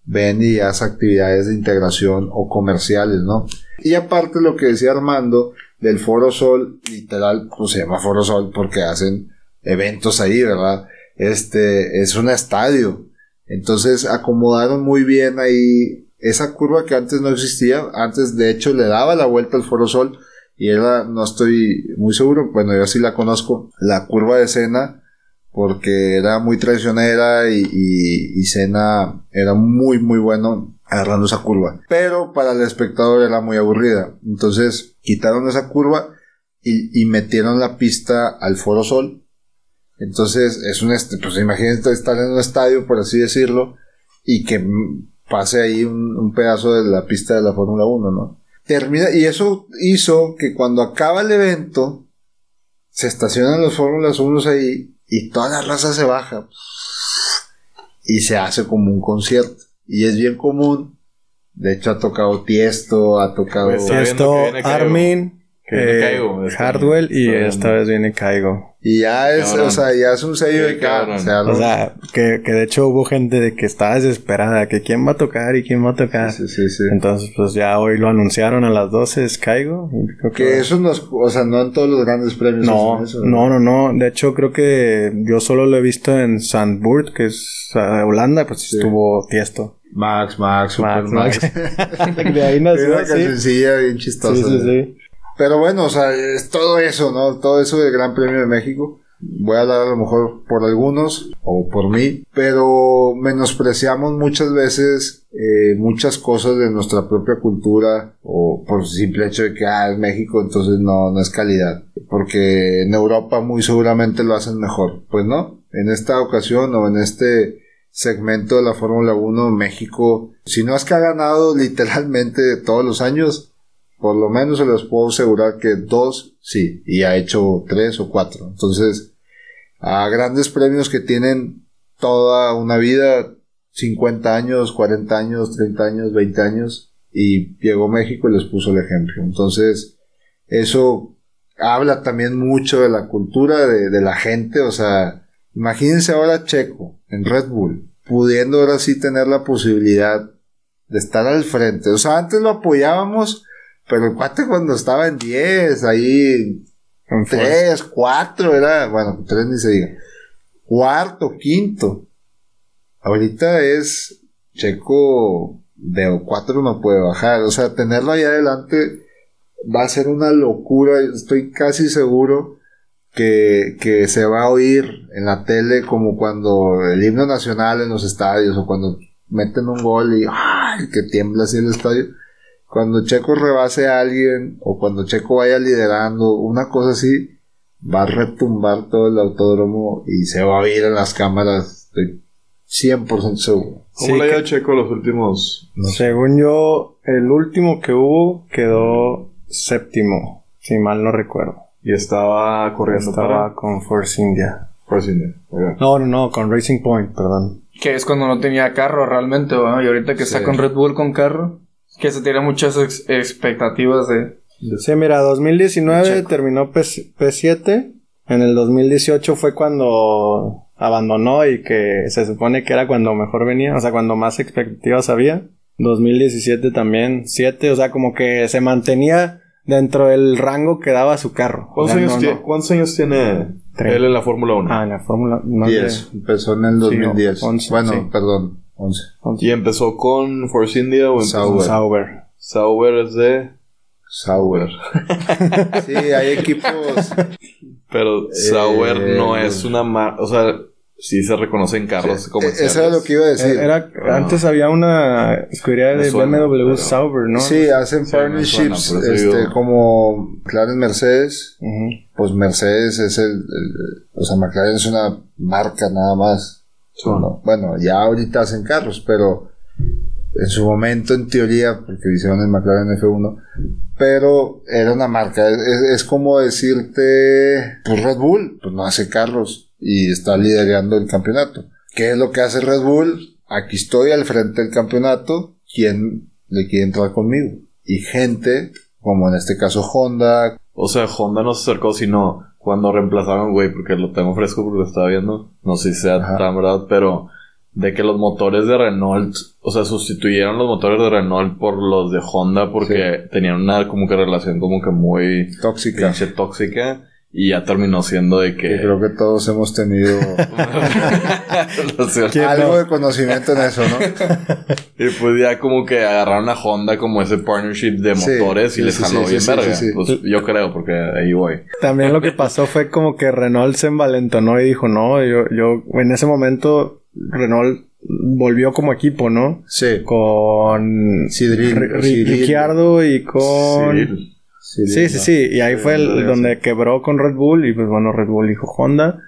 ven y haz actividades de integración o comerciales, ¿no? Y aparte lo que decía Armando del Foro Sol, literal, pues se llama Foro Sol porque hacen eventos ahí, ¿verdad? Este, es un estadio. Entonces acomodaron muy bien ahí esa curva que antes no existía. Antes, de hecho, le daba la vuelta al Foro Sol y era, no estoy muy seguro, bueno, yo sí la conozco, la curva de Sena, porque era muy traicionera y, y, y Senna era muy, muy bueno agarrando esa curva. Pero para el espectador era muy aburrida. Entonces quitaron esa curva y, y metieron la pista al Foro Sol. Entonces es un, est- pues imagínense estar en un estadio, por así decirlo, y que pase ahí un, un pedazo de la pista de la Fórmula 1, ¿no? Termina, y eso hizo que cuando acaba el evento, se estacionan los Fórmulas 1 ahí y toda la raza se baja y se hace como un concierto. Y es bien común. De hecho, ha tocado Tiesto, ha tocado. Pues, Sí, Está esto, viendo que viene Caigo. Armin, Que viene eh, Caigo, Hardwell y esta viendo. vez viene Caigo. y ya es, Cabrón. o sea, ya es un sello Sí, de cara. cabrón. O sea, O sea, que, que de hecho hubo gente de que estaba desesperada, que quién va a tocar y quién va a tocar. sí, sí, sí. Entonces, pues ya hoy lo anunciaron a las 12, es Caigo. creo Que eso nos, o sea, no en todos los grandes premios. No, eso, no, no, no. De hecho, creo que yo solo lo he visto en Zandvoort, que es uh, Holanda, pues estuvo Tiesto. Max, Max, Super Max, Max. Max. de ahí Es nació, una sí. cancioncilla bien chistosa. Sí, sí, sí. Pero bueno, o sea, es todo eso, ¿no? Todo eso del Gran Premio de México. Voy a hablar a lo mejor por algunos o por mí, pero menospreciamos muchas veces eh, muchas cosas de nuestra propia cultura o por simple hecho de que ah, es México, entonces no, no es calidad. Porque en Europa muy seguramente lo hacen mejor. Pues no, en esta ocasión o en este segmento de la Fórmula 1, México, si no es que ha ganado literalmente todos los años, por lo menos se los puedo asegurar que dos sí, y ha hecho tres o cuatro. Entonces, a grandes premios que tienen toda una vida, 50 años, 40 años, 30 años, 20 años, y llegó México y les puso el ejemplo. Entonces, eso habla también mucho de la cultura de, de la gente, o sea, imagínense ahora Checo en Red Bull, pudiendo ahora sí tener la posibilidad de estar al frente. O sea, antes lo apoyábamos, pero el cuate cuando estaba en 10, ahí En Ford. 3, 4, era, bueno, 3 ni se diga. Cuarto, quinto. Ahorita es Checo de 4 no puede bajar. O sea, tenerlo ahí adelante va a ser una locura. Estoy casi seguro que, que se va a oír en la tele como cuando el himno nacional en los estadios o cuando meten un gol y ¡ay! que tiembla así el estadio. Cuando Checo rebase a alguien o cuando Checo vaya liderando, una cosa así, va a retumbar todo el autódromo y se va a oír en las cámaras. Estoy 100% seguro. ¿Cómo Sí, le ha ido que- a Checo los últimos? Según yo, el último que hubo quedó séptimo, si mal no recuerdo. Y estaba corriendo Estaba con Force India. Force India. No, no, no, con Racing Point, perdón. Que es cuando no tenía carro realmente, ¿verdad? Y ahorita que está con Red Bull con carro, que se tiene muchas ex- expectativas de... Sí, mira, 2019 terminó P- P7. En el 2018 fue cuando abandonó y que se supone que era cuando mejor venía, o sea, cuando más expectativas había. 2017 también 7, o sea, como que se mantenía dentro del rango que daba su carro. ¿Cuántos, años no, tiene, no. ¿Cuántos años tiene Tres. él en la Fórmula 1? Ah, en la Fórmula no 10. Empezó en el 2010. once, bueno, sí. perdón, 11. ¿Y empezó con Force India o empezó? Sauber. Sauber. Sauber es de... Sauber. sí, hay equipos. Pero Sauber Eh, no es una marca... O sea, sí se reconocen carros comerciales. Eso era lo que iba a decir. Era, antes había una escudería de suena, BMW pero- Sauber, ¿no? Sí, hacen Sí, partnerships suena, este, como McLaren Mercedes. Pues Mercedes es el, el- O sea, McLaren es una marca nada más. ¿No? Bueno, ya ahorita hacen carros, pero en su momento, en teoría, porque hicieron el McLaren F1, pero era una marca. Es, es- es como decirte, pues Red Bull, pues no hace carros y está liderando el campeonato. ¿Qué es lo que hace Red Bull? Aquí estoy al frente del campeonato. ¿Quién le quiere entrar conmigo? Y gente, como en este caso Honda, O sea, Honda no se acercó, sino cuando reemplazaron, güey, porque lo tengo fresco porque lo estaba viendo. No sé si sea Ajá. tan verdad, pero de que los motores de Renault, o sea, sustituyeron los motores de Renault por los de Honda porque tenían una como que relación como que muy tóxica y ya terminó siendo de Que que creo que todos hemos tenido algo de conocimiento en eso, ¿no? y pues ya como que agarraron a Honda como ese partnership de Sí, motores y sí, les jaló sí, bien sí, verga. sí, sí. Pues yo creo porque ahí voy. También lo que pasó fue como que Renault se envalentonó y dijo, no, yo, yo, en ese momento Renault volvió como equipo, ¿no? Sí. Con Cyril- Ri- Ri- Cyril. Ricciardo y con... Sí. Sí, sí, sí. Y ahí fue el, donde quebró con Red Bull. Y pues bueno, Red Bull dijo Honda.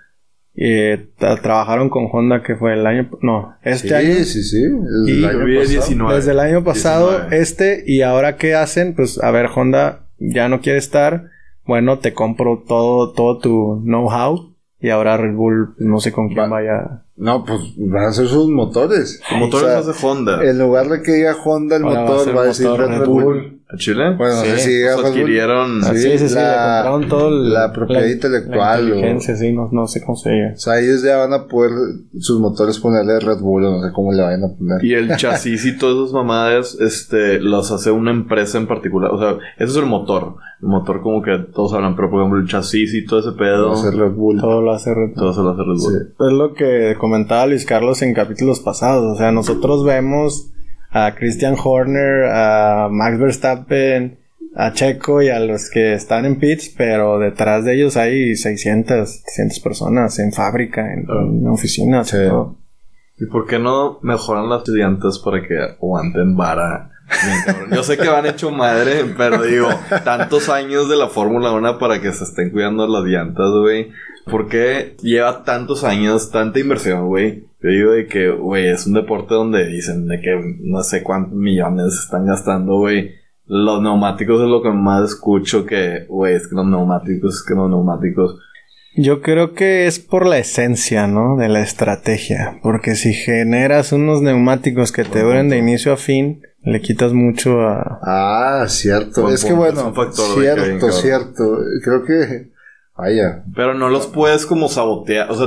Y eh, tra- trabajaron con Honda que fue el año... No, este Sí, año. sí, sí. El Y- año pasado. 19. Desde el año pasado, 19. este, y ahora qué hacen, pues a ver, Honda ya no quiere estar, bueno, te compro todo, todo tu know-how, y ahora Red Bull, pues, no sé con quién Va- vaya. No, pues van a ser sus motores. Los motores O sea, de Honda. En lugar de que diga Honda el Ahora va a motor, ser va a decir Red, Red Bull. Bull. ¿A Chile? Bueno, no sé Sí, si diga Bull. adquirieron. Sí, sí, sí, la- le compraron todo el- la propiedad intelectual, La o- inteligencia, sí, no, no sé cómo se diga. O sea, ellos ya van a poder sus motores ponerle Red Bull o no sé cómo le vayan a poner. Y el chasis y todas esas mamadas, este, los hace una empresa en particular. O sea, eso es el motor. El motor como que todos hablan, pero por ejemplo el chasis y todo ese pedo, Red Bull. Todo lo hace Red Bull. todo se lo hace Red Bull. Es lo que comentaba Luis Carlos en capítulos pasados. O sea, nosotros vemos a Christian Horner, a Max Verstappen, a Checo y a los que están en pits, pero detrás de ellos hay 600, 700 personas en fábrica, en, en oficinas. Sí. todo. ¿Y por qué no mejoran las llantas para que aguanten vara? Yo sé que van hecho madre, pero digo, tantos años de la Fórmula 1 para que se estén cuidando las llantas, güey. ¿Por qué lleva tantos años, tanta inversión, güey? Yo digo de que, güey, es un deporte donde dicen de que no sé cuántos millones están gastando, güey. Los neumáticos es lo que más escucho que, güey, es que los neumáticos, es que los neumáticos. Yo creo que es por la esencia, ¿no? De la estrategia. Porque si generas unos neumáticos que te duren de inicio a fin, le quitas mucho a... Ah, cierto. Buen es que bueno, es un factor de que bien, cierto, cierto. Creo que, vaya, Pero no los puedes como sabotear. O sea,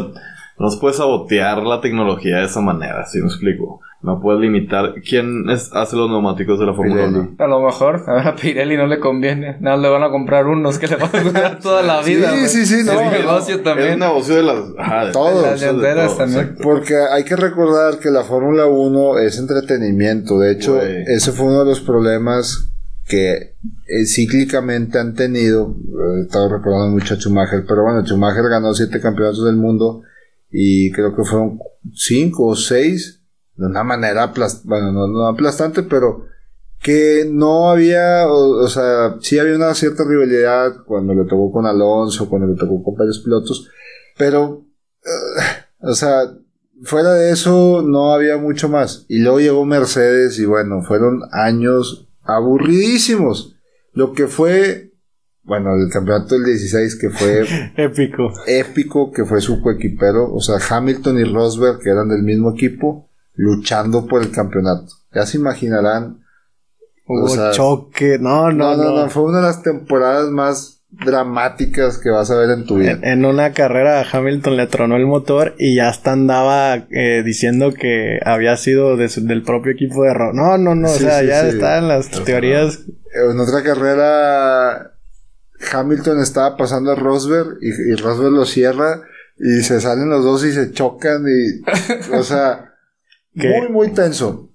No se puede sabotear la tecnología de esa manera, si me explico. No puedes limitar. ¿Quién es- hace los neumáticos de la Fórmula Pirelli. 1? A lo mejor, a ver, a Pirelli no le conviene. Nada, le van a comprar unos que le van a durar toda la Sí, vida. güey. sí, sí, no. Es un negocio Es también. un negocio de las... Ajá, de Todo. Las de llanteras todo, también. exacto. Porque hay que recordar que la Fórmula 1 es entretenimiento. De hecho, ese fue uno de los problemas que eh, cíclicamente han tenido. Eh, Estaba recordando mucho a Schumacher, pero bueno, Schumacher ganó siete campeonatos del mundo y creo que fueron cinco o seis de una manera aplas- bueno, no, no aplastante, pero que no había, o, o sea, sí había una cierta rivalidad cuando le tocó con Alonso, cuando le tocó con varios pilotos, pero, eh, o sea, fuera de eso no había mucho más. Y luego llegó Mercedes y bueno, fueron años aburridísimos. Lo que fue, bueno, el campeonato del 16 que fue Épico. épico, que fue su coequipero, o sea, Hamilton y Rosberg, que eran del mismo equipo, luchando por el campeonato. Ya se imaginarán. Hubo o sea, choque. No, no, no, no, no, fue una de las temporadas más dramáticas que vas a ver en tu vida. En, en una carrera Hamilton le tronó el motor y ya hasta andaba eh, diciendo que había sido de su- del propio equipo de Ro. No, no, no, Sí, o sea, sí, ya sí. estaban las teorías. En otra carrera, Hamilton estaba pasando a Rosberg y, y Rosberg lo cierra y se salen los dos y se chocan y, o sea, ¿Qué? muy, muy tenso.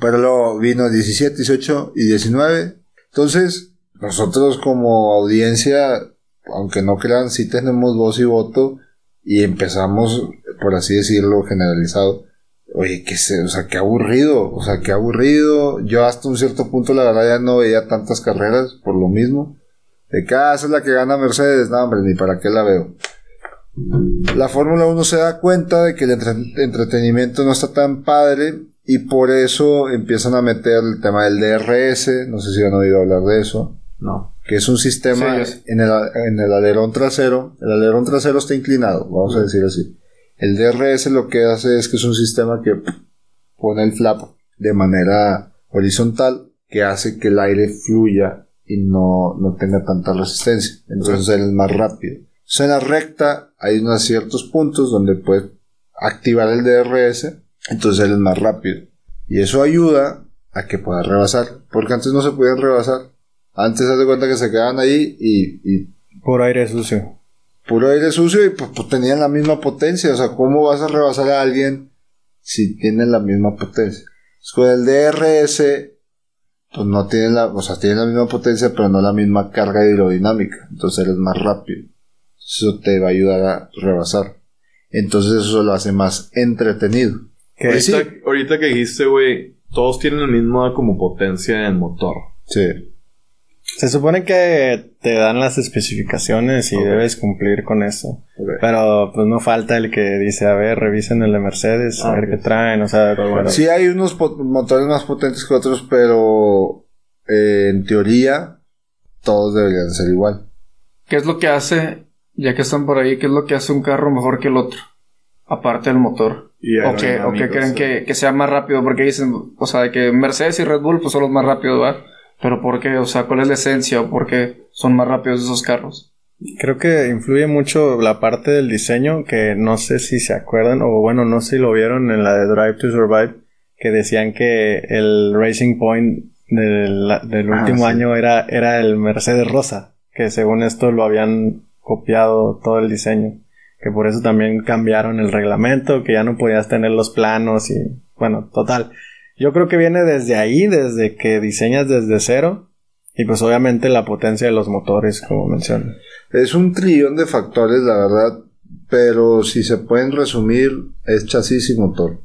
Pero luego vino 17, 18 y 19. Entonces, nosotros como audiencia, aunque no crean, sí tenemos voz y voto y empezamos, por así decirlo, generalizado. Oye, que se, o sea, qué aburrido, o sea, qué aburrido. Yo hasta un cierto punto, la verdad, ya no veía tantas carreras por lo mismo. De que, ah, es la que gana Mercedes, no, hombre, ni para qué la veo. La Fórmula 1 se da cuenta de que el entre- entretenimiento no está tan padre y por eso empiezan a meter el tema del DRS, no sé si han oído hablar de eso, No. que es un sistema Sí, en, el, en el alerón trasero, el alerón trasero está inclinado, vamos a decir así. El DRS lo que hace es que es un sistema que pone el flap de manera horizontal que hace que el aire fluya y no, no tenga tanta resistencia. Entonces él es más rápido. La recta hay unos ciertos puntos donde puedes activar el DRS, entonces él es más rápido. Y eso ayuda a que pueda rebasar, porque antes no se podían rebasar. Antes haz de cuenta que se quedaban ahí y, y Por aire sucio. puro aire sucio y pues, pues, tenían la misma potencia. O sea, ¿cómo vas a rebasar a alguien si tienen la misma potencia? Pues, con el DRS, pues no tienen la, o sea, tienen la misma potencia, pero no la misma carga aerodinámica. Entonces eres más rápido. Eso te va a ayudar a rebasar. Entonces eso lo hace más entretenido. Sí. Ahorita, que dijiste, güey, todos tienen la misma como potencia en motor. Sí. Se supone que te dan las especificaciones y debes cumplir con eso. Pero pues no falta el que dice, a ver, revisen el de Mercedes, a Ah, ver qué traen, o sea, pero- Sí hay unos motores más potentes que otros, pero eh, en teoría todos deberían ser igual. ¿Qué es lo que hace, ya que están por ahí, qué es lo que hace un carro mejor que el otro? Aparte del motor. Y ¿O que, o que creen que, que sea más rápido? Porque dicen, o sea, que Mercedes y Red Bull pues son los más rápidos, ¿va? Pero ¿por qué? O sea, ¿cuál es la esencia o por qué son más rápidos esos carros? Creo que influye mucho la parte del diseño, que no sé si se acuerdan, o bueno, no sé si lo vieron en la de Drive to Survive, que decían que el Racing Point del, del Ah, último sí. año era, era el Mercedes Rosa, que según esto lo habían copiado todo el diseño, que por eso también cambiaron el reglamento, que ya no podías tener los planos y bueno, total. Yo creo que viene desde ahí, desde que diseñas desde cero, y pues obviamente la potencia de los motores, como mencioné. Es un trillón de factores, la verdad, pero si se pueden resumir, es chasis y motor.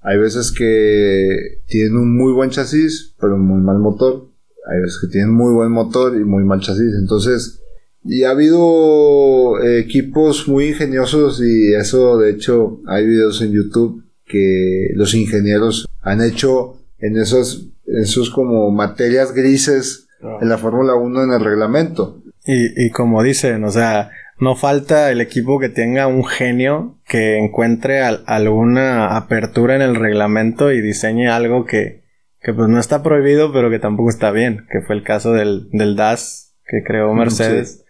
Hay veces que tienen un muy buen chasis, pero muy mal motor. Hay veces que tienen muy buen motor y muy mal chasis. Entonces, y ha habido eh, equipos muy ingeniosos y eso, de hecho, hay videos en YouTube que los ingenieros han hecho en esos, esos como materias grises en la Fórmula 1 en el reglamento. Y, y como dicen, o sea, no falta el equipo que tenga un genio que encuentre al- alguna apertura en el reglamento y diseñe algo que, que pues no está prohibido, pero que tampoco está bien, que fue el caso del, del DAS que creó Mercedes.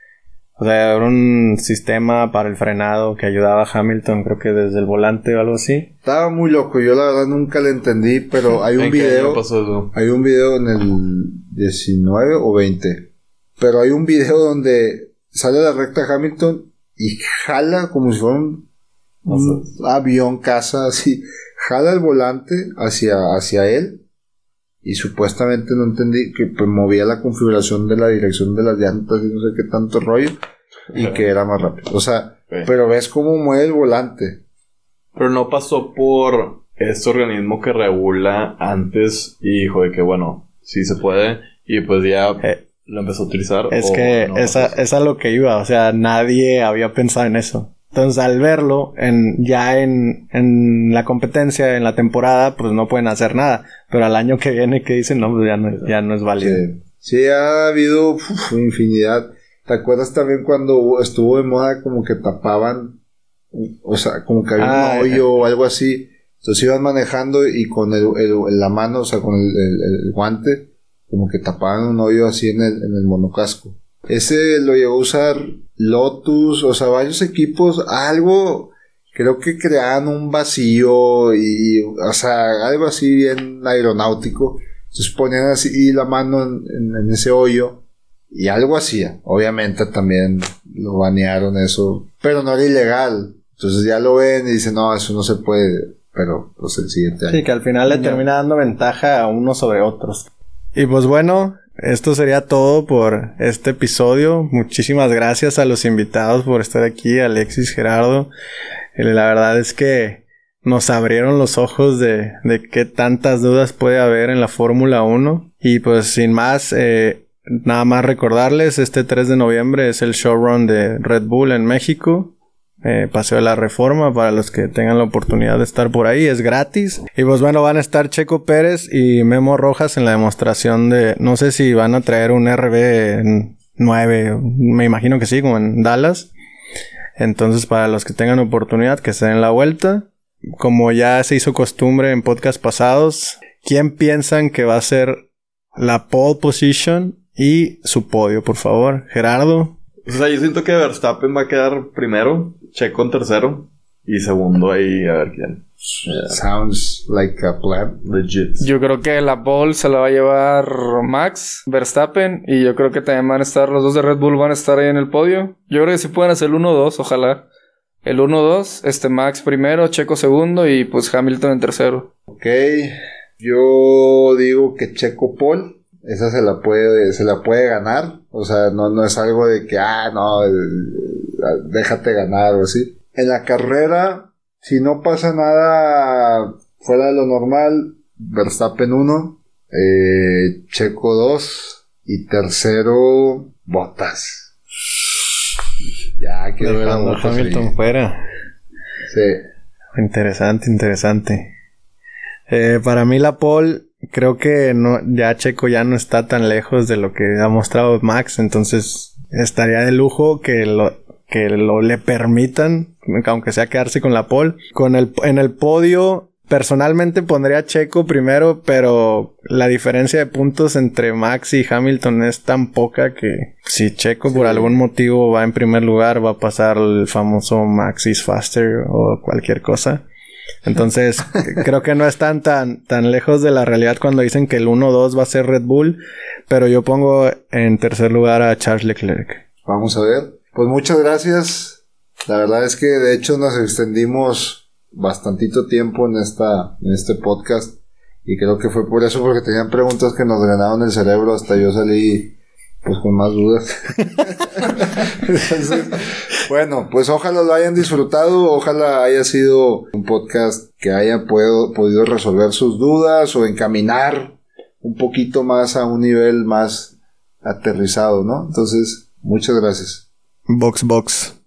O sea, era un sistema para el frenado que ayudaba a Hamilton, creo que desde el volante o algo así. Estaba muy loco, yo la verdad nunca le entendí, pero hay un ¿En qué año video, hay un video en el 19 o 20, pero hay un video donde sale a la recta Hamilton y jala como si fuera un, un avión casa así, jala el volante hacia, hacia él y supuestamente no entendí que pues, movía la configuración de la dirección de las llantas y no sé qué tanto rollo y que era más rápido. O sea, pero ves cómo mueve el volante. Pero no pasó por este organismo que regula antes y dijo de que, bueno, sí se puede. Y pues ya Eh, lo empezó a utilizar. Es o que no esa, pasó. es a lo que iba, o sea, nadie había pensado en eso. Entonces, al verlo en, ya en, en la competencia, en la temporada, pues no pueden hacer nada. Pero al año que viene, que dicen, no, pues ya no, ya no es válido. Sí, Sí, ha habido uf, infinidad. ¿Te acuerdas también cuando estuvo de moda como que tapaban, o sea, como que había Ah, un hoyo o algo así? Entonces iban manejando y con el, el- la mano, o sea, con el, el- el guante, como que tapaban un hoyo así en el, en el monocasco. Ese lo llegó a usar Lotus, o sea, varios equipos, algo, creo que creaban un vacío y, o sea, algo así bien aeronáutico. Entonces ponían así la mano en, en- en ese hoyo y algo hacía. Obviamente también lo banearon eso, pero no era ilegal. Entonces ya lo ven y dicen, no, eso no se puede. Pero pues el siguiente año. Sí, que al final le termina dando ventaja a unos sobre otros. Y pues bueno, esto sería todo por este episodio. Muchísimas gracias a los invitados por estar aquí, Alexis, Gerardo. Eh, La verdad es que nos abrieron los ojos de, de qué tantas dudas puede haber en la Fórmula 1. Y pues sin más, eh, nada más recordarles, este 3 de noviembre es el showrun de Red Bull en México. Eh, Paseo de la Reforma para los que tengan la oportunidad de estar por ahí, es gratis. Y pues bueno, van a estar Checo Pérez y Memo Rojas en la demostración de, no sé si van a traer un RB9, me imagino que sí, como en Dallas. Entonces para los que tengan oportunidad, que se den la vuelta. Como ya se hizo costumbre en podcast pasados, ¿quién piensan que va a ser la pole position y su podio, por favor? Gerardo. O sea, yo siento que Verstappen va a quedar primero, Checo en tercero y segundo ahí a ver quién. Sounds like a plan. Legit. Yo creo que la pole se la va a llevar Max Verstappen y yo creo que también van a estar los dos de Red Bull van a estar ahí en el podio. Yo creo que sí pueden hacer el 1-2, ojalá. El 1-2, este Max primero, Checo segundo y pues Hamilton en tercero. Ok. Yo digo que Checo Paul. Esa se la puede, se la puede ganar. O sea, no, no es algo de que, ah, no, el- déjate ganar o así. En la carrera, si no pasa nada fuera de lo normal, Verstappen 1, eh, Checo 2 y tercero, Botas. Ya quiero ver a Hamilton ahí. fuera. Sí. Interesante, interesante. Eh, para mí la pole, creo que no, ya Checo ya no está tan lejos de lo que ha mostrado Max, entonces estaría de lujo que lo, que lo le permitan, aunque sea quedarse con la pole. Con el, en el podio, personalmente pondría a Checo primero, pero la diferencia de puntos entre Max y Hamilton es tan poca que si Checo por algún motivo va en primer lugar, va a pasar el famoso Max is faster o cualquier cosa. Entonces, creo que no están tan, tan lejos de la realidad cuando dicen que el 1-2 va a ser Red Bull, pero yo pongo en tercer lugar a Charles Leclerc. Vamos a ver. Pues muchas gracias. La verdad es que de hecho nos extendimos bastantito tiempo en esta en este podcast y creo que fue por eso porque tenían preguntas que nos ganaron el cerebro hasta yo salí pues con más dudas. Bueno, pues ojalá lo hayan disfrutado, ojalá haya sido un podcast que haya podido resolver sus dudas o encaminar un poquito más a un nivel más aterrizado, ¿no? Entonces, muchas gracias. Box Box.